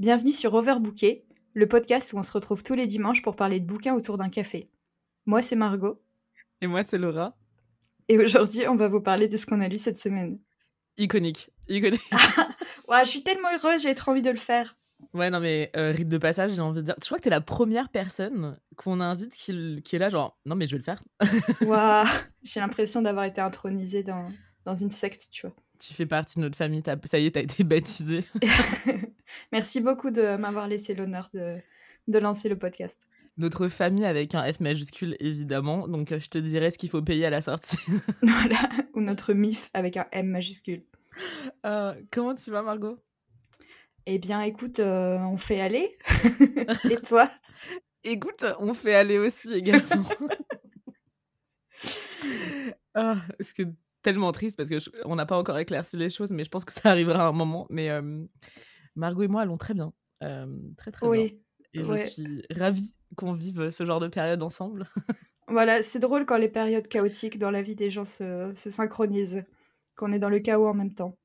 Bienvenue sur Overbooké, le podcast où on se retrouve tous les dimanches pour parler de bouquins autour d'un café. Moi, c'est Margot. Et moi, c'est Laura. Et aujourd'hui, on va vous parler de ce qu'on a lu cette semaine. Iconique. Iconique. ouais, je suis tellement heureuse, j'ai trop envie de le faire. Ouais, non, mais euh, rite de passage, j'ai envie de dire. Je crois que t'es la première personne qu'on invite qui, qui, est là, genre, non, mais je vais le faire. Waouh, j'ai l'impression d'avoir été intronisée dans, dans une secte, tu vois. Tu fais partie de notre famille, ça y est, t'as été baptisée. Merci beaucoup de m'avoir laissé l'honneur de, de lancer le podcast. Notre famille avec un F majuscule, évidemment. Donc, euh, je te dirai ce qu'il faut payer à la sortie. voilà. Ou notre MIF avec un M majuscule. Euh, comment tu vas, Margot? Eh bien, écoute, euh, on fait aller. Et toi? Écoute, on fait aller aussi également. ah, ce que tellement triste parce que on n'a pas encore éclairci les choses, mais je pense que ça arrivera à un moment. Mais Margot et moi allons très bien, très très oui. bien. Et je suis ravie qu'on vive ce genre de période ensemble. voilà, c'est drôle quand les périodes chaotiques dans la vie des gens se, se synchronisent, qu'on est dans le chaos en même temps.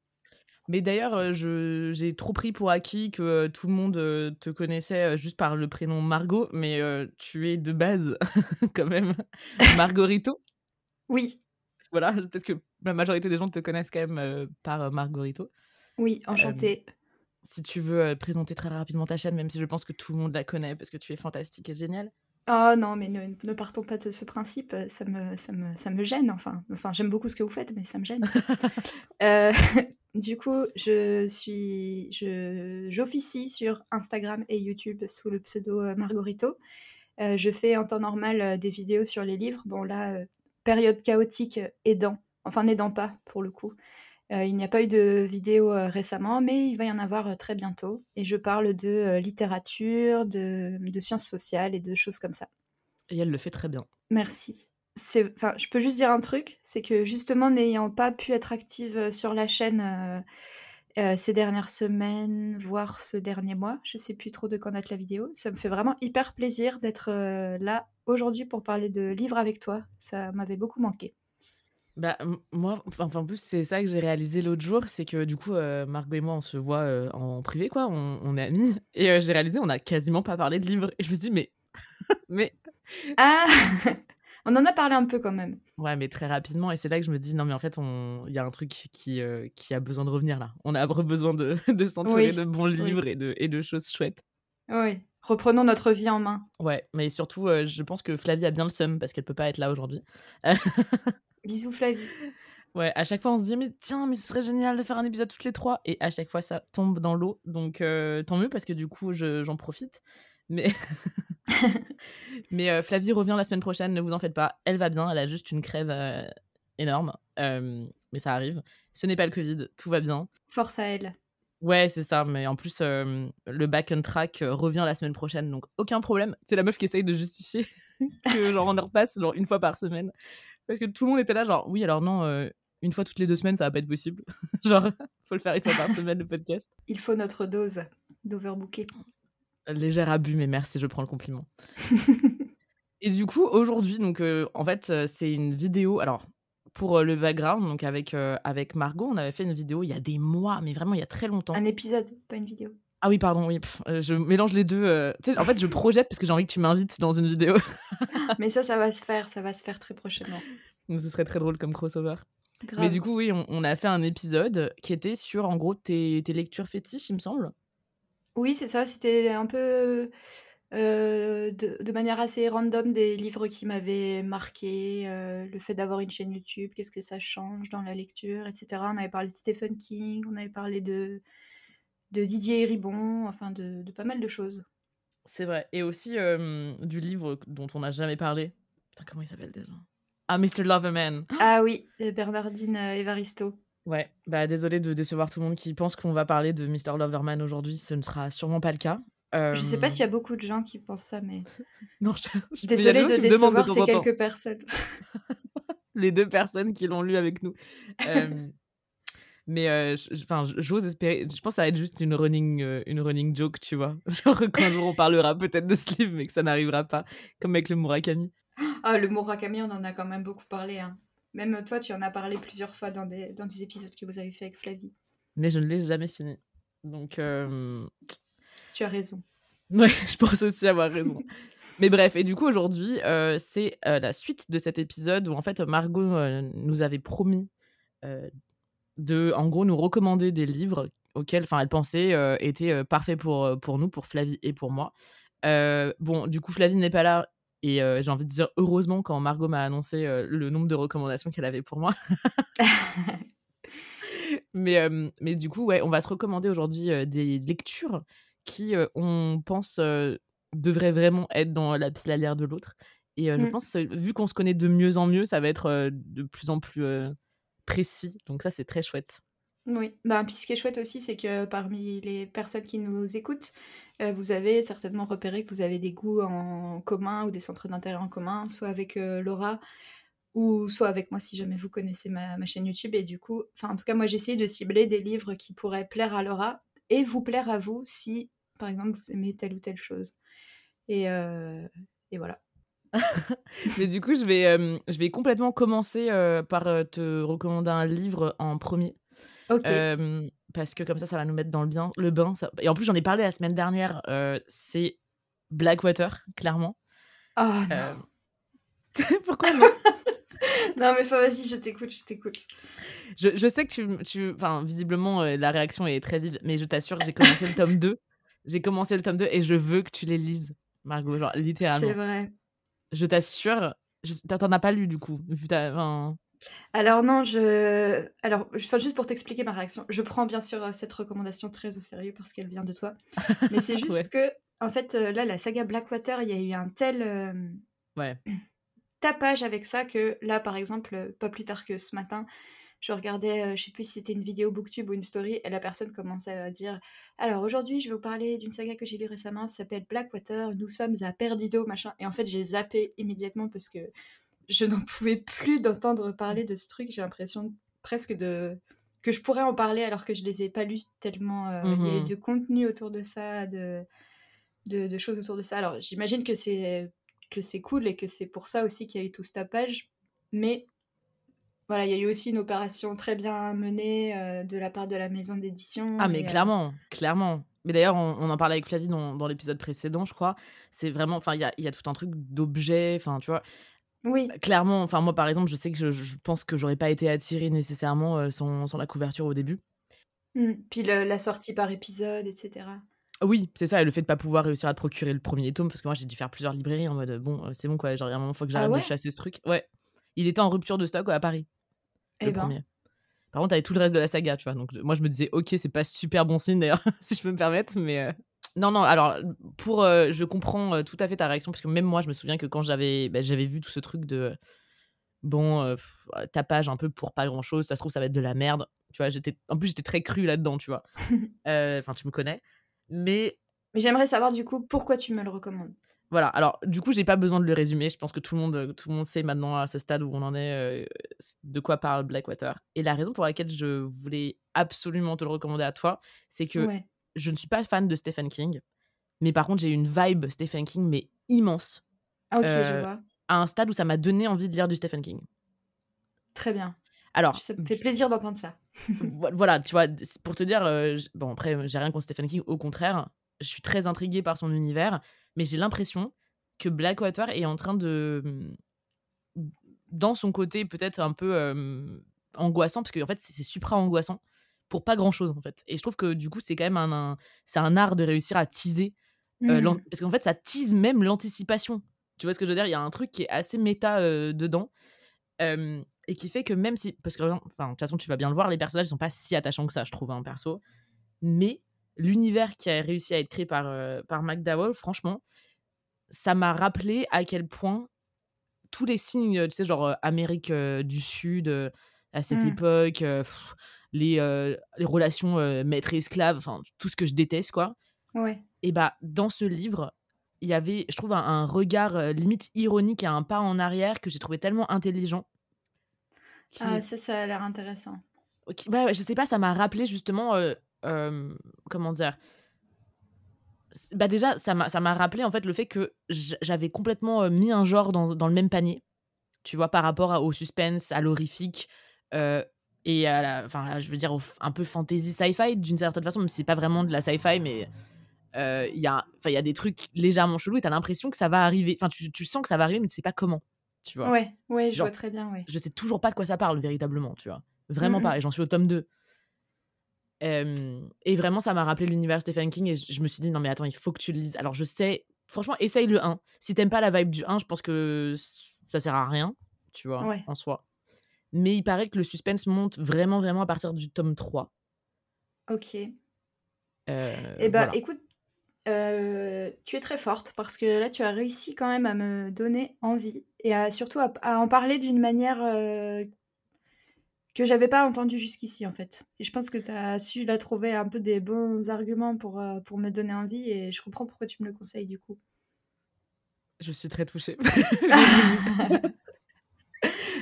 Mais d'ailleurs, j'ai trop pris pour acquis que tout le monde te connaissait juste par le prénom Margot, mais tu es de base quand même Margorito. Oui. Voilà, parce que la majorité des gens te connaissent quand même par Margorito. Oui, enchantée si tu veux présenter très rapidement ta chaîne, même si je pense que tout le monde la connaît parce que tu es fantastique et génial. Oh non, mais ne, partons pas de ce principe, ça me, ça me, ça me gêne. Enfin, enfin j'aime beaucoup ce que vous faites, mais ça me gêne. euh, du coup, je suis, je, j'officie sur Instagram et YouTube sous le pseudo Margorito. Euh, je fais en temps normal des vidéos sur les livres. Bon là, période chaotique aidant, enfin n'aidant pas pour le coup. Euh, il n'y a pas eu de vidéo euh, récemment, mais il va y en avoir euh, très bientôt. Et je parle de littérature, de, sciences sociales et de choses comme ça. Et elle le fait très bien. Merci. Enfin, je peux juste dire un truc, c'est que justement, n'ayant pas pu être active sur la chaîne ces dernières semaines, voire ce dernier mois, je sais plus trop de quand date la vidéo, ça me fait vraiment hyper plaisir d'être là aujourd'hui pour parler de livres avec toi. Ça m'avait beaucoup manqué. Bah, moi, enfin, en plus, c'est ça que j'ai réalisé l'autre jour, c'est que du coup, euh, Margot et moi, on se voit euh, en privé, quoi, on, est amis. Et euh, j'ai réalisé, on a quasiment pas parlé de livres. Et je me suis dit, mais. mais. Ah On en a parlé un peu quand même. Ouais, mais très rapidement. Et c'est là que je me dis, non, mais en fait, il y a un truc qui, qui a besoin de revenir là. On a besoin de, de s'entourer de bons livres et, de, et de choses chouettes. Oui. Reprenons notre vie en main. Ouais, mais surtout, je pense que Flavie a bien le seum parce qu'elle peut pas être là aujourd'hui. Bisous Flavie. Ouais, à chaque fois on se dit mais tiens mais ce serait génial de faire un épisode toutes les trois. Et à chaque fois ça tombe dans l'eau. Donc euh, tant mieux parce que du coup j'en profite. Mais mais euh, Flavie revient la semaine prochaine ne vous en faites pas. Elle va bien elle a juste une crève euh, énorme. Mais ça arrive. Ce n'est pas le Covid tout va bien. Force à elle. Ouais c'est ça mais en plus le back on track revient la semaine prochaine donc aucun problème. C'est la meuf qui essaye de justifier que genre on en repasse genre une fois par semaine parce que tout le monde était là, genre, oui, alors non, euh, une fois toutes les deux semaines, ça va pas être possible. genre, faut le faire une fois par semaine, le podcast. Il faut notre dose d'overbooker. Léger abus, mais merci, je prends le compliment. Et du coup, aujourd'hui, donc, euh, en fait, euh, c'est une vidéo. Alors, pour le background, donc avec, avec Margot, on avait fait une vidéo il y a des mois, mais vraiment il y a très longtemps. Un épisode, pas une vidéo. Ah oui, pardon, oui. je mélange les deux. Tu sais, en fait, je projette parce que j'ai envie que tu m'invites dans une vidéo. Mais ça, ça va se faire, ça va se faire très prochainement. Donc ce serait très drôle comme crossover. Mais du coup, oui, on, a fait un épisode qui était sur, en gros, tes, tes lectures fétiches, il me semble. Oui, c'est ça. C'était un peu euh, de, manière assez random des livres qui m'avaient marqué, euh, le fait d'avoir une chaîne YouTube, qu'est-ce que ça change dans la lecture, etc. On avait parlé de Stephen King, on avait parlé de, de Didier Ribon, enfin de, de pas mal de choses. C'est vrai. Et aussi du livre dont on n'a jamais parlé. Putain, comment il s'appelle déjà? Ah, Mr. Loverman. Ah oui, Bernardine euh, Evaristo. Ouais, bah désolé de décevoir tout le monde qui pense qu'on va parler de Mr. Loverman aujourd'hui, ce ne sera sûrement pas le cas. Je sais pas s'il y a beaucoup de gens qui pensent ça, mais. non, je, je Désolée de décevoir ces quelques personnes. Les deux personnes qui l'ont lu avec nous. Mais euh, enfin, j'ose espérer. Je pense que ça va être juste une running, euh, une running joke, tu vois. Genre quand on parlera peut-être de ce livre, mais que ça n'arrivera pas, comme avec le Murakami. Ah, le Murakami, on en a quand même beaucoup parlé. Hein. Même toi, tu en as parlé plusieurs fois dans des, dans des épisodes que vous avez fait avec Flavie. Mais je ne l'ai jamais fini. Donc, euh, tu as raison. Ouais, je pense aussi avoir raison. Mais bref, et du coup, aujourd'hui, euh, c'est euh, la suite de cet épisode où en fait, Margot euh, nous avait promis de, en gros, nous recommander des livres auxquels, enfin, elle pensait étaient parfaits pour, pour nous, pour Flavie et pour moi. bon, du coup, Flavie n'est pas là. Et j'ai envie de dire heureusement quand Margot m'a annoncé le nombre de recommandations qu'elle avait pour moi. mais, mais du coup, ouais, on va se recommander aujourd'hui des lectures qui, on pense, devraient vraiment être dans la pile de l'autre. Et je mmh. pense, vu qu'on se connaît de mieux en mieux, ça va être de plus en plus précis. Donc ça, c'est très chouette. Oui, bah, puis ce qui est chouette aussi, c'est que parmi les personnes qui nous écoutent, vous avez certainement repéré que vous avez des goûts en commun ou des centres d'intérêt en commun, soit avec Laura ou soit avec moi si jamais vous connaissez ma, chaîne YouTube. Et du coup, enfin en tout cas, moi j'ai essayé de cibler des livres qui pourraient plaire à Laura et vous plaire à vous si, par exemple, vous aimez telle ou telle chose. Et, et voilà. Mais du coup, je vais, je vais complètement commencer par te recommander un livre en premier. Ok. parce que comme ça, ça va nous mettre dans le, bien, le bain. Et en plus, j'en ai parlé la semaine dernière. c'est Blackwater, clairement. Oh non. Pourquoi non? Non, mais vas-y, je t'écoute, je t'écoute. Je, je, sais que tu. tu enfin, visiblement, la réaction est très vive, mais je t'assure j'ai commencé le tome 2. J'ai commencé le tome 2 et je veux que tu les lises. Margot, genre littéralement. C'est vrai. Je t'assure. T'en as pas lu du coup Alors non, je. Alors, enfin, juste pour t'expliquer ma réaction, je prends bien sûr euh, cette recommandation très au sérieux parce qu'elle vient de toi. Mais c'est juste que, en fait, euh, là, la saga Blackwater, il y a eu un tel euh, ouais. tapage avec ça que là, par exemple, pas plus tard que ce matin, je regardais, euh, je sais plus si c'était une vidéo booktube ou une story, et la personne commençait à dire Alors aujourd'hui, je vais vous parler d'une saga que j'ai lue récemment, ça s'appelle Blackwater, nous sommes à Perdido, machin. Et en fait, j'ai zappé immédiatement parce que je n'en pouvais plus d'entendre parler de ce truc. J'ai l'impression presque de que je pourrais en parler alors que je les ai pas lus tellement euh, il y a mmh de contenu autour de ça, de, de, de choses autour de ça. Alors j'imagine que c'est que c'est cool et que c'est pour ça aussi qu'il y a eu tout ce tapage, mais voilà, il y a eu aussi une opération très bien menée euh, de la part de la maison d'édition. Ah, mais euh, clairement, clairement. Mais d'ailleurs, on, en parlait avec Flavie dans, dans l'épisode précédent, je crois. C'est vraiment, enfin, il y a, y a, tout un truc d'objets, enfin, tu vois. Oui. Bah, clairement, enfin, moi, par exemple, je sais que je, je pense que j'aurais pas été attirée nécessairement euh, sans, sans, la couverture au début. Mmh. Puis la sortie par épisode, etc. Oui, c'est ça, et le fait de pas pouvoir réussir à te procurer le premier tome, parce que moi j'ai dû faire plusieurs librairies en mode bon, c'est bon quoi, genre il y a un moment, faut que ah j'arrête de chasser ce truc. Ouais. Il était en rupture de stock à Paris. Le eh ben. premier. Par contre, avait tout le reste de la saga, tu vois. Donc, moi, je me disais, ok, c'est pas super bon signe d'ailleurs, si je peux me permettre, mais. Euh, non, non, alors, pour. Euh, je comprends euh, tout à fait ta réaction, parce que même moi, je me souviens que quand j'avais bah, j'avais vu tout ce truc de. Bon, tapage un peu pour pas grand chose, ça se trouve, ça va être de la merde. Tu vois, j'étais. En plus, j'étais très cru là-dedans, tu vois. Enfin, tu me connais. Mais. Mais j'aimerais savoir, du coup, pourquoi tu me le recommandes. Voilà, alors du coup, j'ai pas besoin de le résumer. Je pense que tout le monde, tout le monde sait maintenant à ce stade où on en est euh, de quoi parle Blackwater. Et la raison pour laquelle je voulais absolument te le recommander à toi, c'est que je ne suis pas fan de Stephen King, mais par contre, j'ai une vibe Stephen King, mais immense. Ah, ok, je euh, vois. À un stade où ça m'a donné envie de lire du Stephen King. Très bien. Alors, ça me fait plaisir d'entendre ça. voilà, tu vois, pour te dire, euh, bon, après, j'ai rien contre Stephen King, au contraire, je suis très intriguée par son univers, mais j'ai l'impression que Blackwater est en train de. Dans son côté peut-être un peu angoissant, parce qu'en fait, c'est supra angoissant pour pas grand chose en fait. Et je trouve que du coup, c'est quand même un, c'est un art de réussir à teaser. Mmh. parce qu'en fait, ça tease même l'anticipation. Tu vois ce que je veux dire? Il y a un truc qui est assez méta dedans. et qui fait que même si. Parce que, enfin, de toute façon, tu vas bien le voir, les personnages sont pas si attachants que ça, je trouve, un hein, perso. Mais l'univers qui a réussi à être créé par, euh, par McDowell, franchement, ça m'a rappelé à quel point tous les signes, tu sais, genre euh, Amérique euh, du Sud, à cette mmh. époque, les, les, relations maître-esclave, enfin, tout ce que je déteste, quoi. Ouais. Et bah, dans ce livre, il y avait, je trouve, un, regard limite ironique et un pas en arrière que j'ai trouvé tellement intelligent. Ah, ça, ça a l'air intéressant. Bah, je sais pas, ça m'a rappelé justement comment dire bah déjà ça m'a rappelé en fait le fait que j'avais complètement mis un genre dans, dans, le même panier tu vois par rapport au suspense à l'horrifique et à la enfin je veux dire un peu fantasy sci-fi d'une certaine façon même si c'est pas vraiment de la sci-fi mais il y, a, y a des trucs légèrement chelous et t'as l'impression que ça va arriver. Enfin, tu, tu, sens que ça va arriver, mais tu sais pas comment. Tu vois. Ouais, ouais, je vois très bien. Ouais. Je sais toujours pas de quoi ça parle véritablement, tu vois. Vraiment pas. Et j'en suis au tome 2. Et vraiment, ça m'a rappelé l'univers Stephen King et je me suis dit, non, mais attends, il faut que tu le lises. Alors, je sais, franchement, essaye le 1. Si t'aimes pas la vibe du 1, je pense que ça sert à rien, tu vois, en soi. Mais il paraît que le suspense monte vraiment, vraiment à partir du tome 3. Ok. Euh, eh ben, écoute, euh, tu es très forte parce que là, tu as réussi quand même à me donner envie et à, surtout à, en parler d'une manière euh, que j'avais pas entendue jusqu'ici en fait. Et je pense que tu as su la trouver un peu des bons arguments pour, pour me donner envie et je comprends pourquoi tu me le conseilles du coup. Je suis très touchée.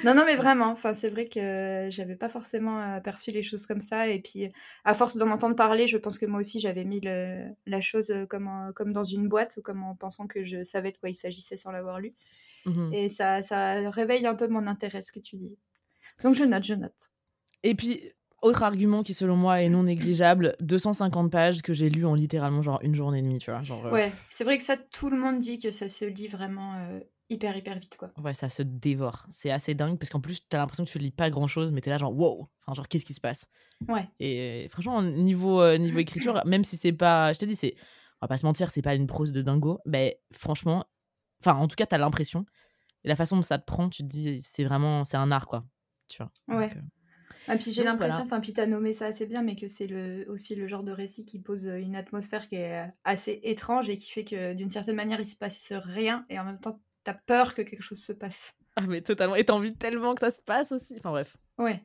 Non, non, mais vraiment, enfin, c'est vrai que j'avais pas forcément aperçu les choses comme ça. Et puis, à force d'en entendre parler, je pense que moi aussi, j'avais mis la chose comme, comme dans une boîte, ou comme en pensant que je savais de quoi il s'agissait sans l'avoir lu. Mmh et ça, ça réveille un peu mon intérêt, ce que tu dis. Donc, je note, je note. Et puis, autre argument qui, selon moi, est non négligeable 250 pages que j'ai lu en littéralement genre une journée et demie, tu vois. Genre, euh Ouais, c'est vrai que ça, tout le monde dit que ça se lit vraiment hyper hyper vite quoi. Ouais, ça se dévore. C'est assez dingue parce qu'en plus t'as l'impression que tu lis pas grand chose mais t'es là genre wow, enfin genre qu'est-ce qui se passe? Ouais. Et franchement niveau euh, niveau écriture, même si c'est pas, je t'ai dit c'est, on va pas se mentir, c'est pas une prose de dingo, mais franchement, enfin en tout cas t'as l'impression la façon dont ça te prend, tu te dis c'est vraiment c'est un art quoi, tu vois. Ouais. Euh, ah, puis j'ai l'impression, enfin, puis t'as nommé ça assez bien, mais que c'est le, aussi le genre de récit qui pose euh, une atmosphère qui est assez étrange et qui fait que d'une certaine manière il se passe rien et en même temps t'as peur que quelque chose se passe. Ah, mais totalement. Et t'as envie tellement que ça se passe aussi. Enfin, bref. Ouais.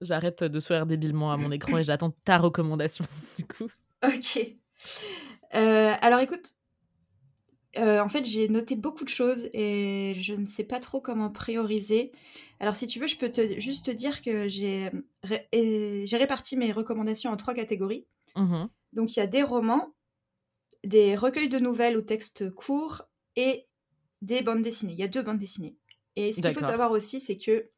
J'arrête de sourire débilement à mon écran et j'attends ta recommandation, du coup. Ok. Euh, alors, écoute. Euh, en fait, j'ai noté beaucoup de choses et je ne sais pas trop comment prioriser. Alors, si tu veux, je peux te, juste te dire que j'ai réparti mes recommandations en trois catégories. Mmh Donc, il y a des romans, des recueils de nouvelles ou textes courts et des bandes dessinées. Il y a deux bandes dessinées. Et ce qu'il faut savoir aussi, c'est que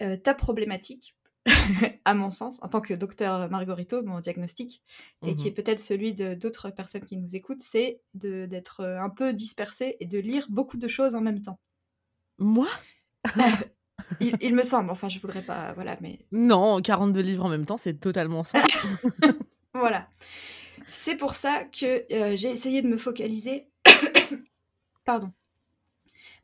euh, ta problématique, à mon sens, en tant que docteur Margarito, mon diagnostic, et qui est mmh peut-être celui de d'autres personnes qui nous écoutent, c'est d'être euh, un peu dispersé et de lire beaucoup de choses en même temps. Moi? Il, me semble, enfin je voudrais pas, voilà, mais... Non, 42 livres en même temps, c'est totalement ça. voilà. C'est pour ça que euh, j'ai essayé de me focaliser, pardon,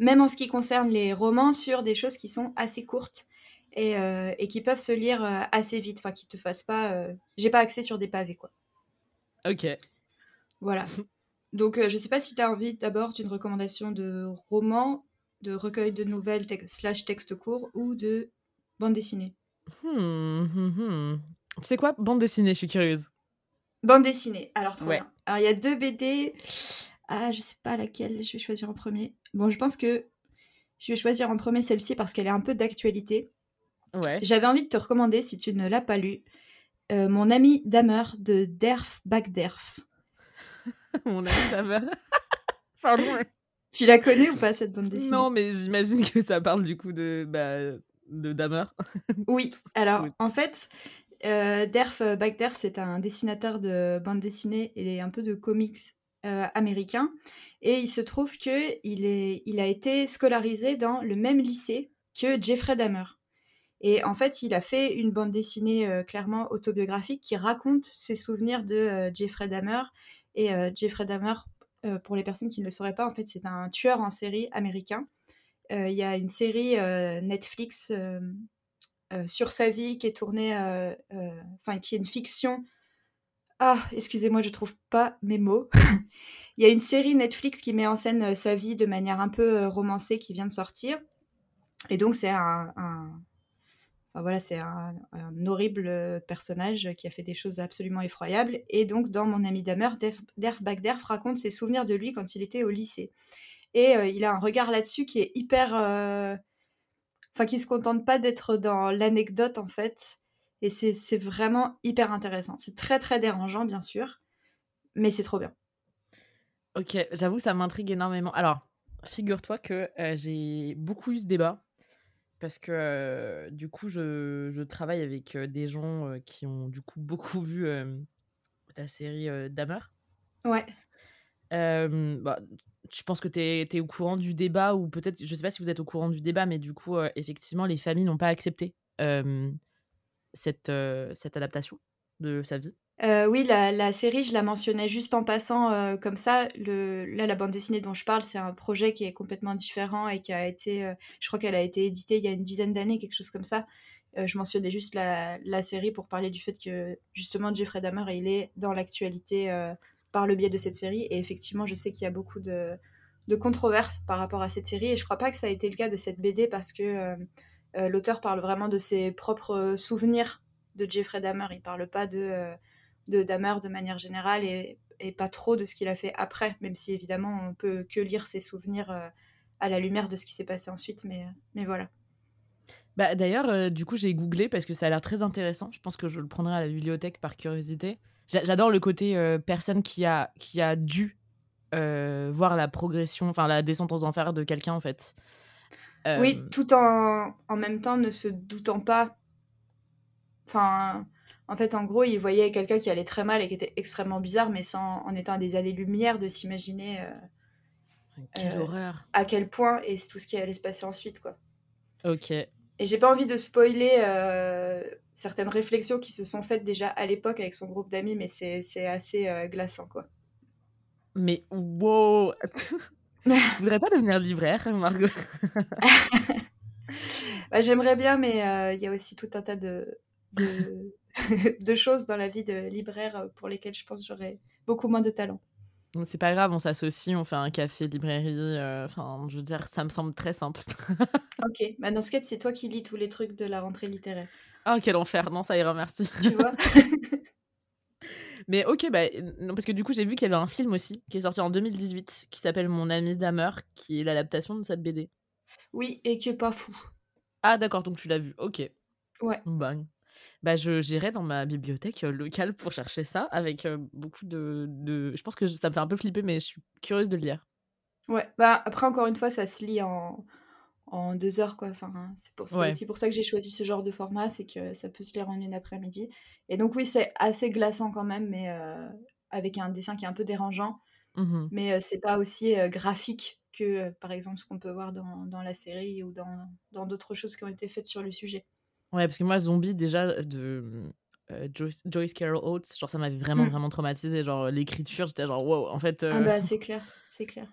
même en ce qui concerne les romans, sur des choses qui sont assez courtes et, euh, qui peuvent se lire euh, assez vite, enfin qui te fassent pas. Euh, j'ai pas accès sur des pavés, quoi. Ok. Voilà. Donc, je sais pas si tu as envie d'abord d'une recommandation de roman, de recueil de nouvelles slash texte court ou de bande dessinée. Hmm, hmm, hmm. Tu sais quoi Bande dessinée, je suis curieuse. Bande dessinée, alors trop bien. Alors, il y a deux BD. Ah, je sais pas laquelle je vais choisir en premier. Bon, je pense que je vais choisir en premier celle-ci parce qu'elle est un peu d'actualité. Ouais. J'avais envie de te recommander, si tu ne l'as pas lu, euh, Mon ami Damer de Derf Bagderf. Mon ami Damer. Pardon. Tu la connais ou pas cette bande dessinée? Non, mais j'imagine que ça parle du coup de, bah, de Damer. oui, alors en fait, euh, Derf Bagderf, c'est un dessinateur de bande dessinée et un peu de comics euh, américain. Et il se trouve qu'il il a été scolarisé dans le même lycée que Jeffrey Dahmer. Et en fait, il a fait une bande dessinée euh, clairement autobiographique qui raconte ses souvenirs de euh, Jeffrey Dahmer. Et Jeffrey Dahmer, pour les personnes qui ne le sauraient pas, en fait, c'est un tueur en série américain. Il y a une série Netflix sur sa vie qui est tournée, enfin, qui est une fiction ah, excusez-moi, je trouve pas mes mots. Il y a une série Netflix qui met en scène euh, sa vie de manière un peu euh, romancée qui vient de sortir. Et donc, c'est un, voilà, c'est un, horrible euh, personnage qui a fait des choses absolument effroyables. Et donc, dans Mon ami Damer, Derf Bagderf raconte ses souvenirs de lui quand il était au lycée. Et il a un regard là-dessus qui est hyper. Enfin, qui se contente pas d'être dans l'anecdote, en fait, et c'est vraiment hyper intéressant. C'est très très dérangeant, bien sûr, mais c'est trop bien. Ok, j'avoue, ça m'intrigue énormément. Alors, figure-toi que euh, j'ai beaucoup eu ce débat parce que euh, du coup, je, je, travaille avec euh, des gens qui ont du coup beaucoup vu la série Damer. Ouais. bah, je pense que tu es, au courant du débat, ou peut-être, je sais pas si vous êtes au courant du débat, mais du coup, effectivement, les familles n'ont pas accepté cette, cette adaptation de sa vie. Oui, la, série, je la mentionnais juste en passant comme ça. Là, la bande dessinée dont je parle, c'est un projet qui est complètement différent et qui a été, je crois qu'elle a été éditée il y a une dizaine d'années, quelque chose comme ça. je mentionnais juste la, série pour parler du fait que justement Jeffrey Dahmer, il est dans l'actualité par le biais de cette série. Et effectivement, je sais qu'il y a beaucoup de, controverses par rapport à cette série. Et je crois pas que ça a été le cas de cette BD parce que euh, l'auteur parle vraiment de ses propres souvenirs de Jeffrey Dahmer. Il parle pas de, euh, de Dahmer de manière générale et, pas trop de ce qu'il a fait après, même si évidemment on peut que lire ses souvenirs euh, à la lumière de ce qui s'est passé ensuite. Mais, mais voilà. Bah, D'ailleurs, du coup, j'ai googlé parce que ça a l'air très intéressant. Je pense que je le prendrai à la bibliothèque par curiosité. J'adore le côté personne qui a, qui a dû voir la progression, enfin la descente aux enfers de quelqu'un en fait. Oui, tout en, en même temps ne se doutant pas. Enfin, en fait, en gros, il voyait quelqu'un qui allait très mal et qui était extrêmement bizarre, mais sans, en étant à des années-lumière de s'imaginer. Quelle horreur. À quel point et tout ce qui allait se passer ensuite, quoi. Ok. Et j'ai pas envie de spoiler certaines réflexions qui se sont faites déjà à l'époque avec son groupe d'amis, mais c'est assez glaçant, quoi. Mais wow Tu voudrais pas devenir libraire, Margot? Bah, J'aimerais bien, mais il y a aussi tout un tas de, de, choses dans la vie de libraire pour lesquelles je pense que j'aurais beaucoup moins de talent. C'est pas grave, on s'associe, on fait un café librairie. Enfin, je veux dire, ça me semble très simple. ok, bah dans ce cas, c'est toi qui lis tous les trucs de la rentrée littéraire. Ah, quel enfer, non, ça ira, merci. Tu vois Mais ok, bah, non, parce que du coup, j'ai vu qu'il y avait un film aussi qui est sorti en 2018 qui s'appelle Mon ami Damer, qui est l'adaptation de cette BD. Oui, et qui est pas fou. Ah, d'accord, donc tu l'as vu, ok. Ouais. Bah, bah j'irai dans ma bibliothèque locale pour chercher ça avec beaucoup de, de, Je pense que ça me fait un peu flipper, mais je suis curieuse de le lire. Ouais, bah après, encore une fois, ça se lit en, en deux heures, quoi. Enfin, c'est pour, aussi pour ça que j'ai choisi ce genre de format, c'est que ça peut se lire en une après-midi. Et donc, oui, c'est assez glaçant quand même, mais euh, avec un dessin qui est un peu dérangeant. Mmh mais euh, c'est pas aussi euh, graphique que, par exemple, ce qu'on peut voir dans, dans, la série ou dans d'autres choses qui ont été faites sur le sujet. Ouais, parce que moi, Zombie, déjà, de. Joyce, Joyce, Carol Oates, genre ça m'avait vraiment, mmh. vraiment traumatisé. Genre l'écriture, j'étais genre wow, en fait. Ah bah, c'est clair, c'est clair.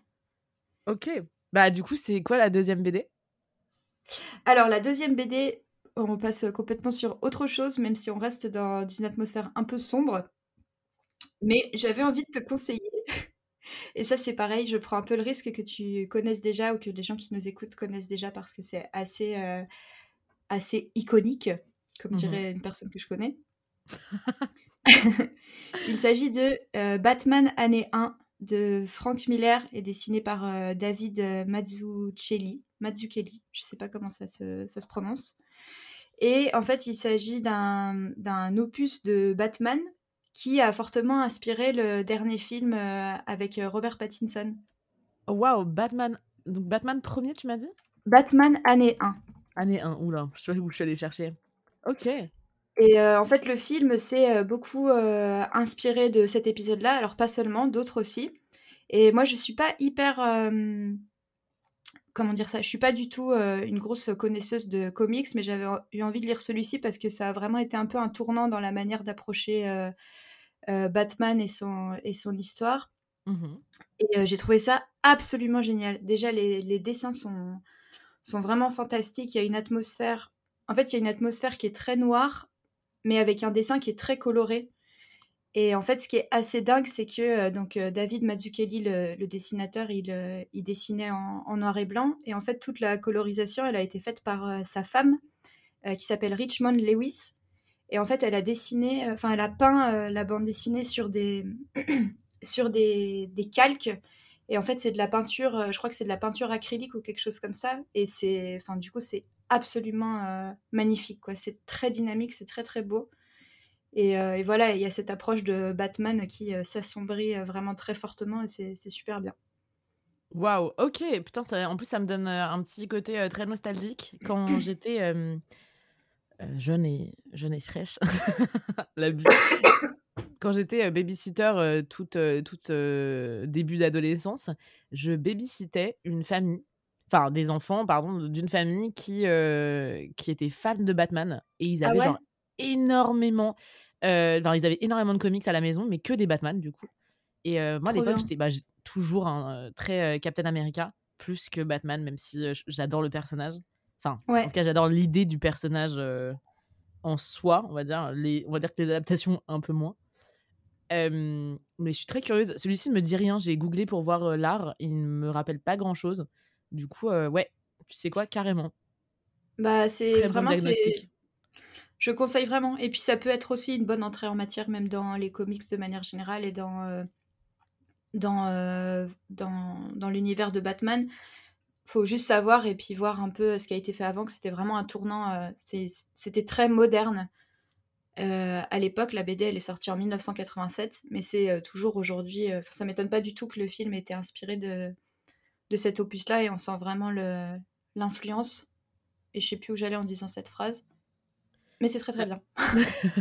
Ok. Bah, du coup, c'est quoi la deuxième BD alors, la deuxième BD, on passe complètement sur autre chose, même si on reste dans une atmosphère un peu sombre. Mais j'avais envie de te conseiller. Et ça, c'est pareil, je prends un peu le risque que tu connaisses déjà ou que les gens qui nous écoutent connaissent déjà parce que c'est assez, euh, assez iconique, comme mmh dirait une personne que je connais. Il s'agit de euh, Batman année 1 de Frank Miller et dessiné par euh, David Mazzucchelli. Mazzucchelli, je ne sais pas comment ça se, ça se, prononce. Et en fait, il s'agit d'un opus de Batman qui a fortement inspiré le dernier film euh, avec euh, Robert Pattinson. Waouh, Batman. Donc Batman premier, tu m'as dit? Batman année 1. Année 1, oula, je sais pas où je suis allée chercher. Ok. Et euh, en fait, le film s'est beaucoup inspiré de cet épisode-là, alors pas seulement, d'autres aussi. Et moi, je suis pas hyper comment dire ça Je suis pas du tout une grosse connaisseuse de comics, mais j'avais eu envie de lire celui-ci parce que ça a vraiment été un peu un tournant dans la manière d'approcher Batman et son, et son histoire. Mmh et j'ai trouvé ça absolument génial. Déjà, les, les, dessins sont, sont vraiment fantastiques. Il y a une atmosphère. En fait, il y a une atmosphère qui est très noire, mais avec un dessin qui est très coloré. Et en fait, ce qui est assez dingue, c'est que euh, donc euh, David Mazzucchelli, le, dessinateur, il, euh, dessinait en, noir et blanc. Et en fait, toute la colorisation, elle a été faite par sa femme, qui s'appelle Richmond Lewis. Et en fait, elle a dessiné, enfin, elle a peint la bande dessinée sur des, sur des, des, calques. Et en fait, c'est de la peinture, je crois que c'est de la peinture acrylique ou quelque chose comme ça. Et c'est, enfin, du coup, c'est absolument magnifique, quoi. C'est très dynamique, c'est très très beau. Euh, et, voilà, il y a cette approche de Batman qui euh, s'assombrit euh, vraiment très fortement et c'est super bien. Waouh, ok, putain, ça, en plus ça me donne un petit côté très nostalgique. Quand j'étais jeune, et, jeune et fraîche, la quand j'étais babysitter toute, toute début d'adolescence, je babysittais une famille, enfin des enfants, pardon, d'une famille qui, qui était fan de Batman. Et ils Ah avaient ouais? genre énormément, enfin ils avaient énormément de comics à la maison, mais que des Batman du coup. Et moi à l'époque, j'étais bah, toujours un, très Captain America, plus que Batman, même si j'adore le personnage. Enfin, en tout cas, j'adore l'idée du personnage en soi, on va dire. Les, on va dire que les adaptations, un peu moins. Euh, mais je suis très curieuse. Celui-ci ne me dit rien. J'ai googlé pour voir euh, l'art. Il ne me rappelle pas grand-chose. Du coup, euh, ouais, tu sais quoi, carrément. Bah, c'est Très bon vraiment, diagnostic. je conseille vraiment et puis ça peut être aussi une bonne entrée en matière même dans les comics de manière générale et dans, heu, dans, dans dans l'univers de Batman. Faut juste savoir et puis voir un peu ce qui a été fait avant, que c'était vraiment un tournant, c'est c'était très moderne. Heu, à l'époque, la BD, elle est sortie en 1987, mais c'est, heu, toujours aujourd'hui, enfin ça m'étonne pas du tout que le film ait été inspiré de de cet opus-là et on sent vraiment l'influence et je sais plus où j'allais en disant cette phrase. Mais c'est très, très bien.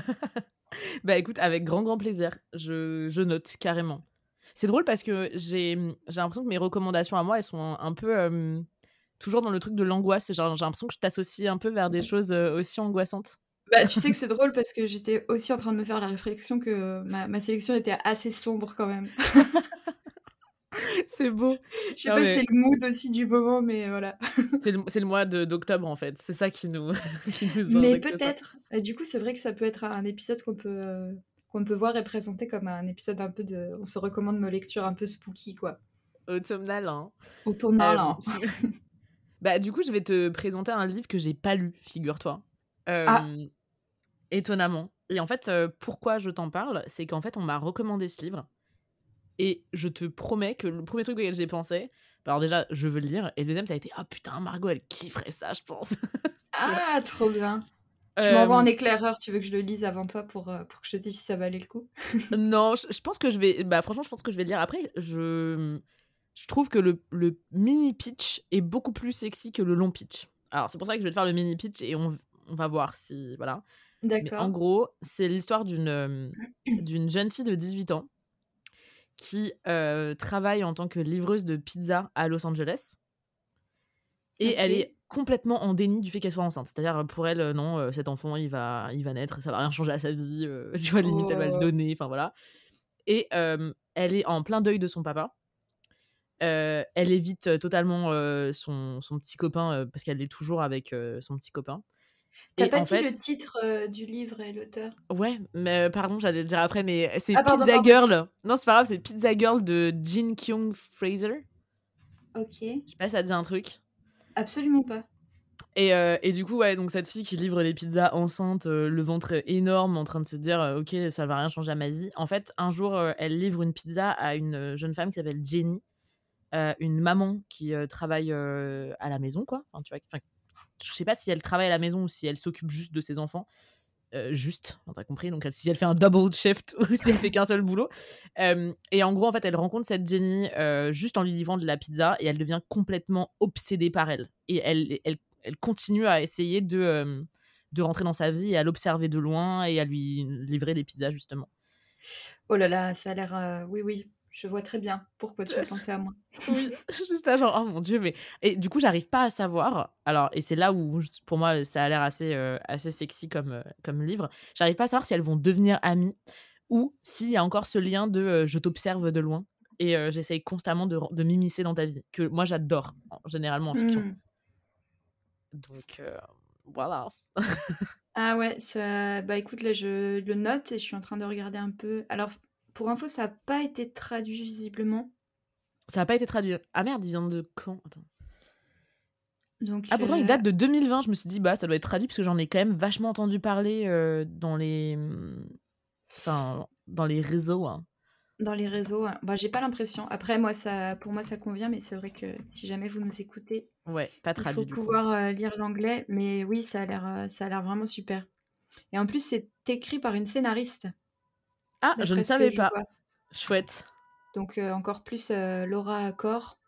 Bah écoute, avec grand, grand plaisir. Je, je note carrément. C'est drôle parce que j'ai l'impression que mes recommandations à moi, elles sont un peu euh, toujours dans le truc de l'angoisse. J'ai l'impression que je t'associe un peu vers des choses euh, aussi angoissantes. Bah, tu sais que c'est drôle parce que j'étais aussi en train de me faire la réflexion que ma ma sélection était assez sombre quand même. C'est beau. Je sais Non, pas si c'est le mood aussi du moment, mais voilà. C'est le, mois d'octobre en fait. C'est ça qui nous, qui nous Mais peut-être. Du coup, c'est vrai que ça peut être un épisode qu'on peut, euh, qu'on peut voir et présenter comme un épisode un peu de. On se recommande nos lectures un peu spooky, quoi. Automnal, hein. Euh, là. Bah, du coup, je vais te présenter un livre que j'ai pas lu, figure-toi. Euh, Ah. Étonnamment. Et en fait, euh, pourquoi je t'en parle C'est qu'en fait, on m'a recommandé ce livre. Et je te promets que le premier truc auquel j'ai pensé, bah, alors déjà, je veux le lire. Et le deuxième, ça a été Ah putain, Margot, elle kifferait ça, je pense. Ah, trop bien. Tu m'envoies en Euh, éclaireur, tu veux que je le lise avant toi pour, euh, pour que je te dise si ça valait le coup? Non, je, je pense que je vais. Bah, franchement, je pense que je vais le lire. Après, je, je trouve que le, le mini pitch est beaucoup plus sexy que le long pitch. Alors, c'est pour ça que je vais te faire le mini pitch et on, on va voir si. Voilà. Mais en gros, c'est l'histoire d'une d'une jeune fille de 18 ans qui euh, travaille en tant que livreuse de pizza à Los Angeles. Et elle est complètement en déni du fait qu'elle soit enceinte. C'est-à-dire, pour elle, non, cet enfant, il va, il va naître, ça va rien changer à sa vie. euh, tu vois, limite, elle va le Oh. donner. Enfin, voilà. Et euh, elle est en plein deuil de son papa. Elle évite totalement son, son petit copain parce qu'elle est toujours avec son petit copain. T'as pas dit fait, le titre euh, du livre et l'auteur? Ouais, mais pardon, j'allais le dire après, mais c'est Ah, Pizza pardon, Girl. Non, c'est pas grave, c'est Pizza Girl de Jin Kyung Fraser. Ok. Je sais pas si ça te dit un truc. Absolument pas. Et, euh, et du coup, ouais, donc cette fille qui livre les pizzas enceinte, euh, le ventre énorme, en train de se dire, euh, ok, ça va rien changer à ma vie. En fait, un jour, elle livre une pizza à une jeune femme qui s'appelle Jenny, une maman qui travaille à la maison, quoi. Enfin, tu vois, je sais pas si elle travaille à la maison ou si elle s'occupe juste de ses enfants. Euh, juste, on t'a compris. Donc, si elle fait un double shift ou si elle fait qu'un seul boulot. Euh, et en gros, en fait, elle rencontre cette Jenny euh, juste en lui livrant de la pizza et elle devient complètement obsédée par elle. Et elle, elle, elle continue à essayer de, de rentrer dans sa vie et à l'observer de loin et à lui livrer des pizzas, justement. Oh là là, ça a l'air. Oui, oui, je vois très bien pourquoi tu as pensé à moi. Oui, juste là, genre, oh mon dieu, mais. Et du coup, j'arrive pas à savoir. Alors, et c'est là où, pour moi, ça a l'air assez, euh, assez sexy comme, euh, comme livre. J'arrive pas à savoir si elles vont devenir amies ou s'il y a encore ce lien de euh, je t'observe de loin et j'essaye constamment de, de m'immiscer dans ta vie, que moi j'adore, en- généralement en fiction. Hmm. Donc, voilà. Ah ouais, ça... bah écoute, là je le note et je suis en train de regarder un peu. Alors, pour info, ça n'a pas été traduit visiblement. Ça n'a pas été traduit. Ah merde, il vient de quand? Attends. Donc, Ah, pourtant, il euh, date de 2020. Je me suis dit, bah, ça doit être traduit parce que j'en ai quand même vachement entendu parler euh, dans les. Enfin, dans les réseaux. hein. dans les réseaux, hein. bah j'ai pas l'impression. Après, moi, ça, pour moi, ça convient, mais c'est vrai que si jamais vous nous écoutez, Ouais, pas il faut traduit du coup. pouvoir euh, lire l'anglais. Mais oui, ça a l'air, euh, ça a l'air vraiment super. Et en plus, c'est écrit par une scénariste. Ah, je ne savais pas. vois. Chouette. Donc euh, encore plus euh, Laura Cor.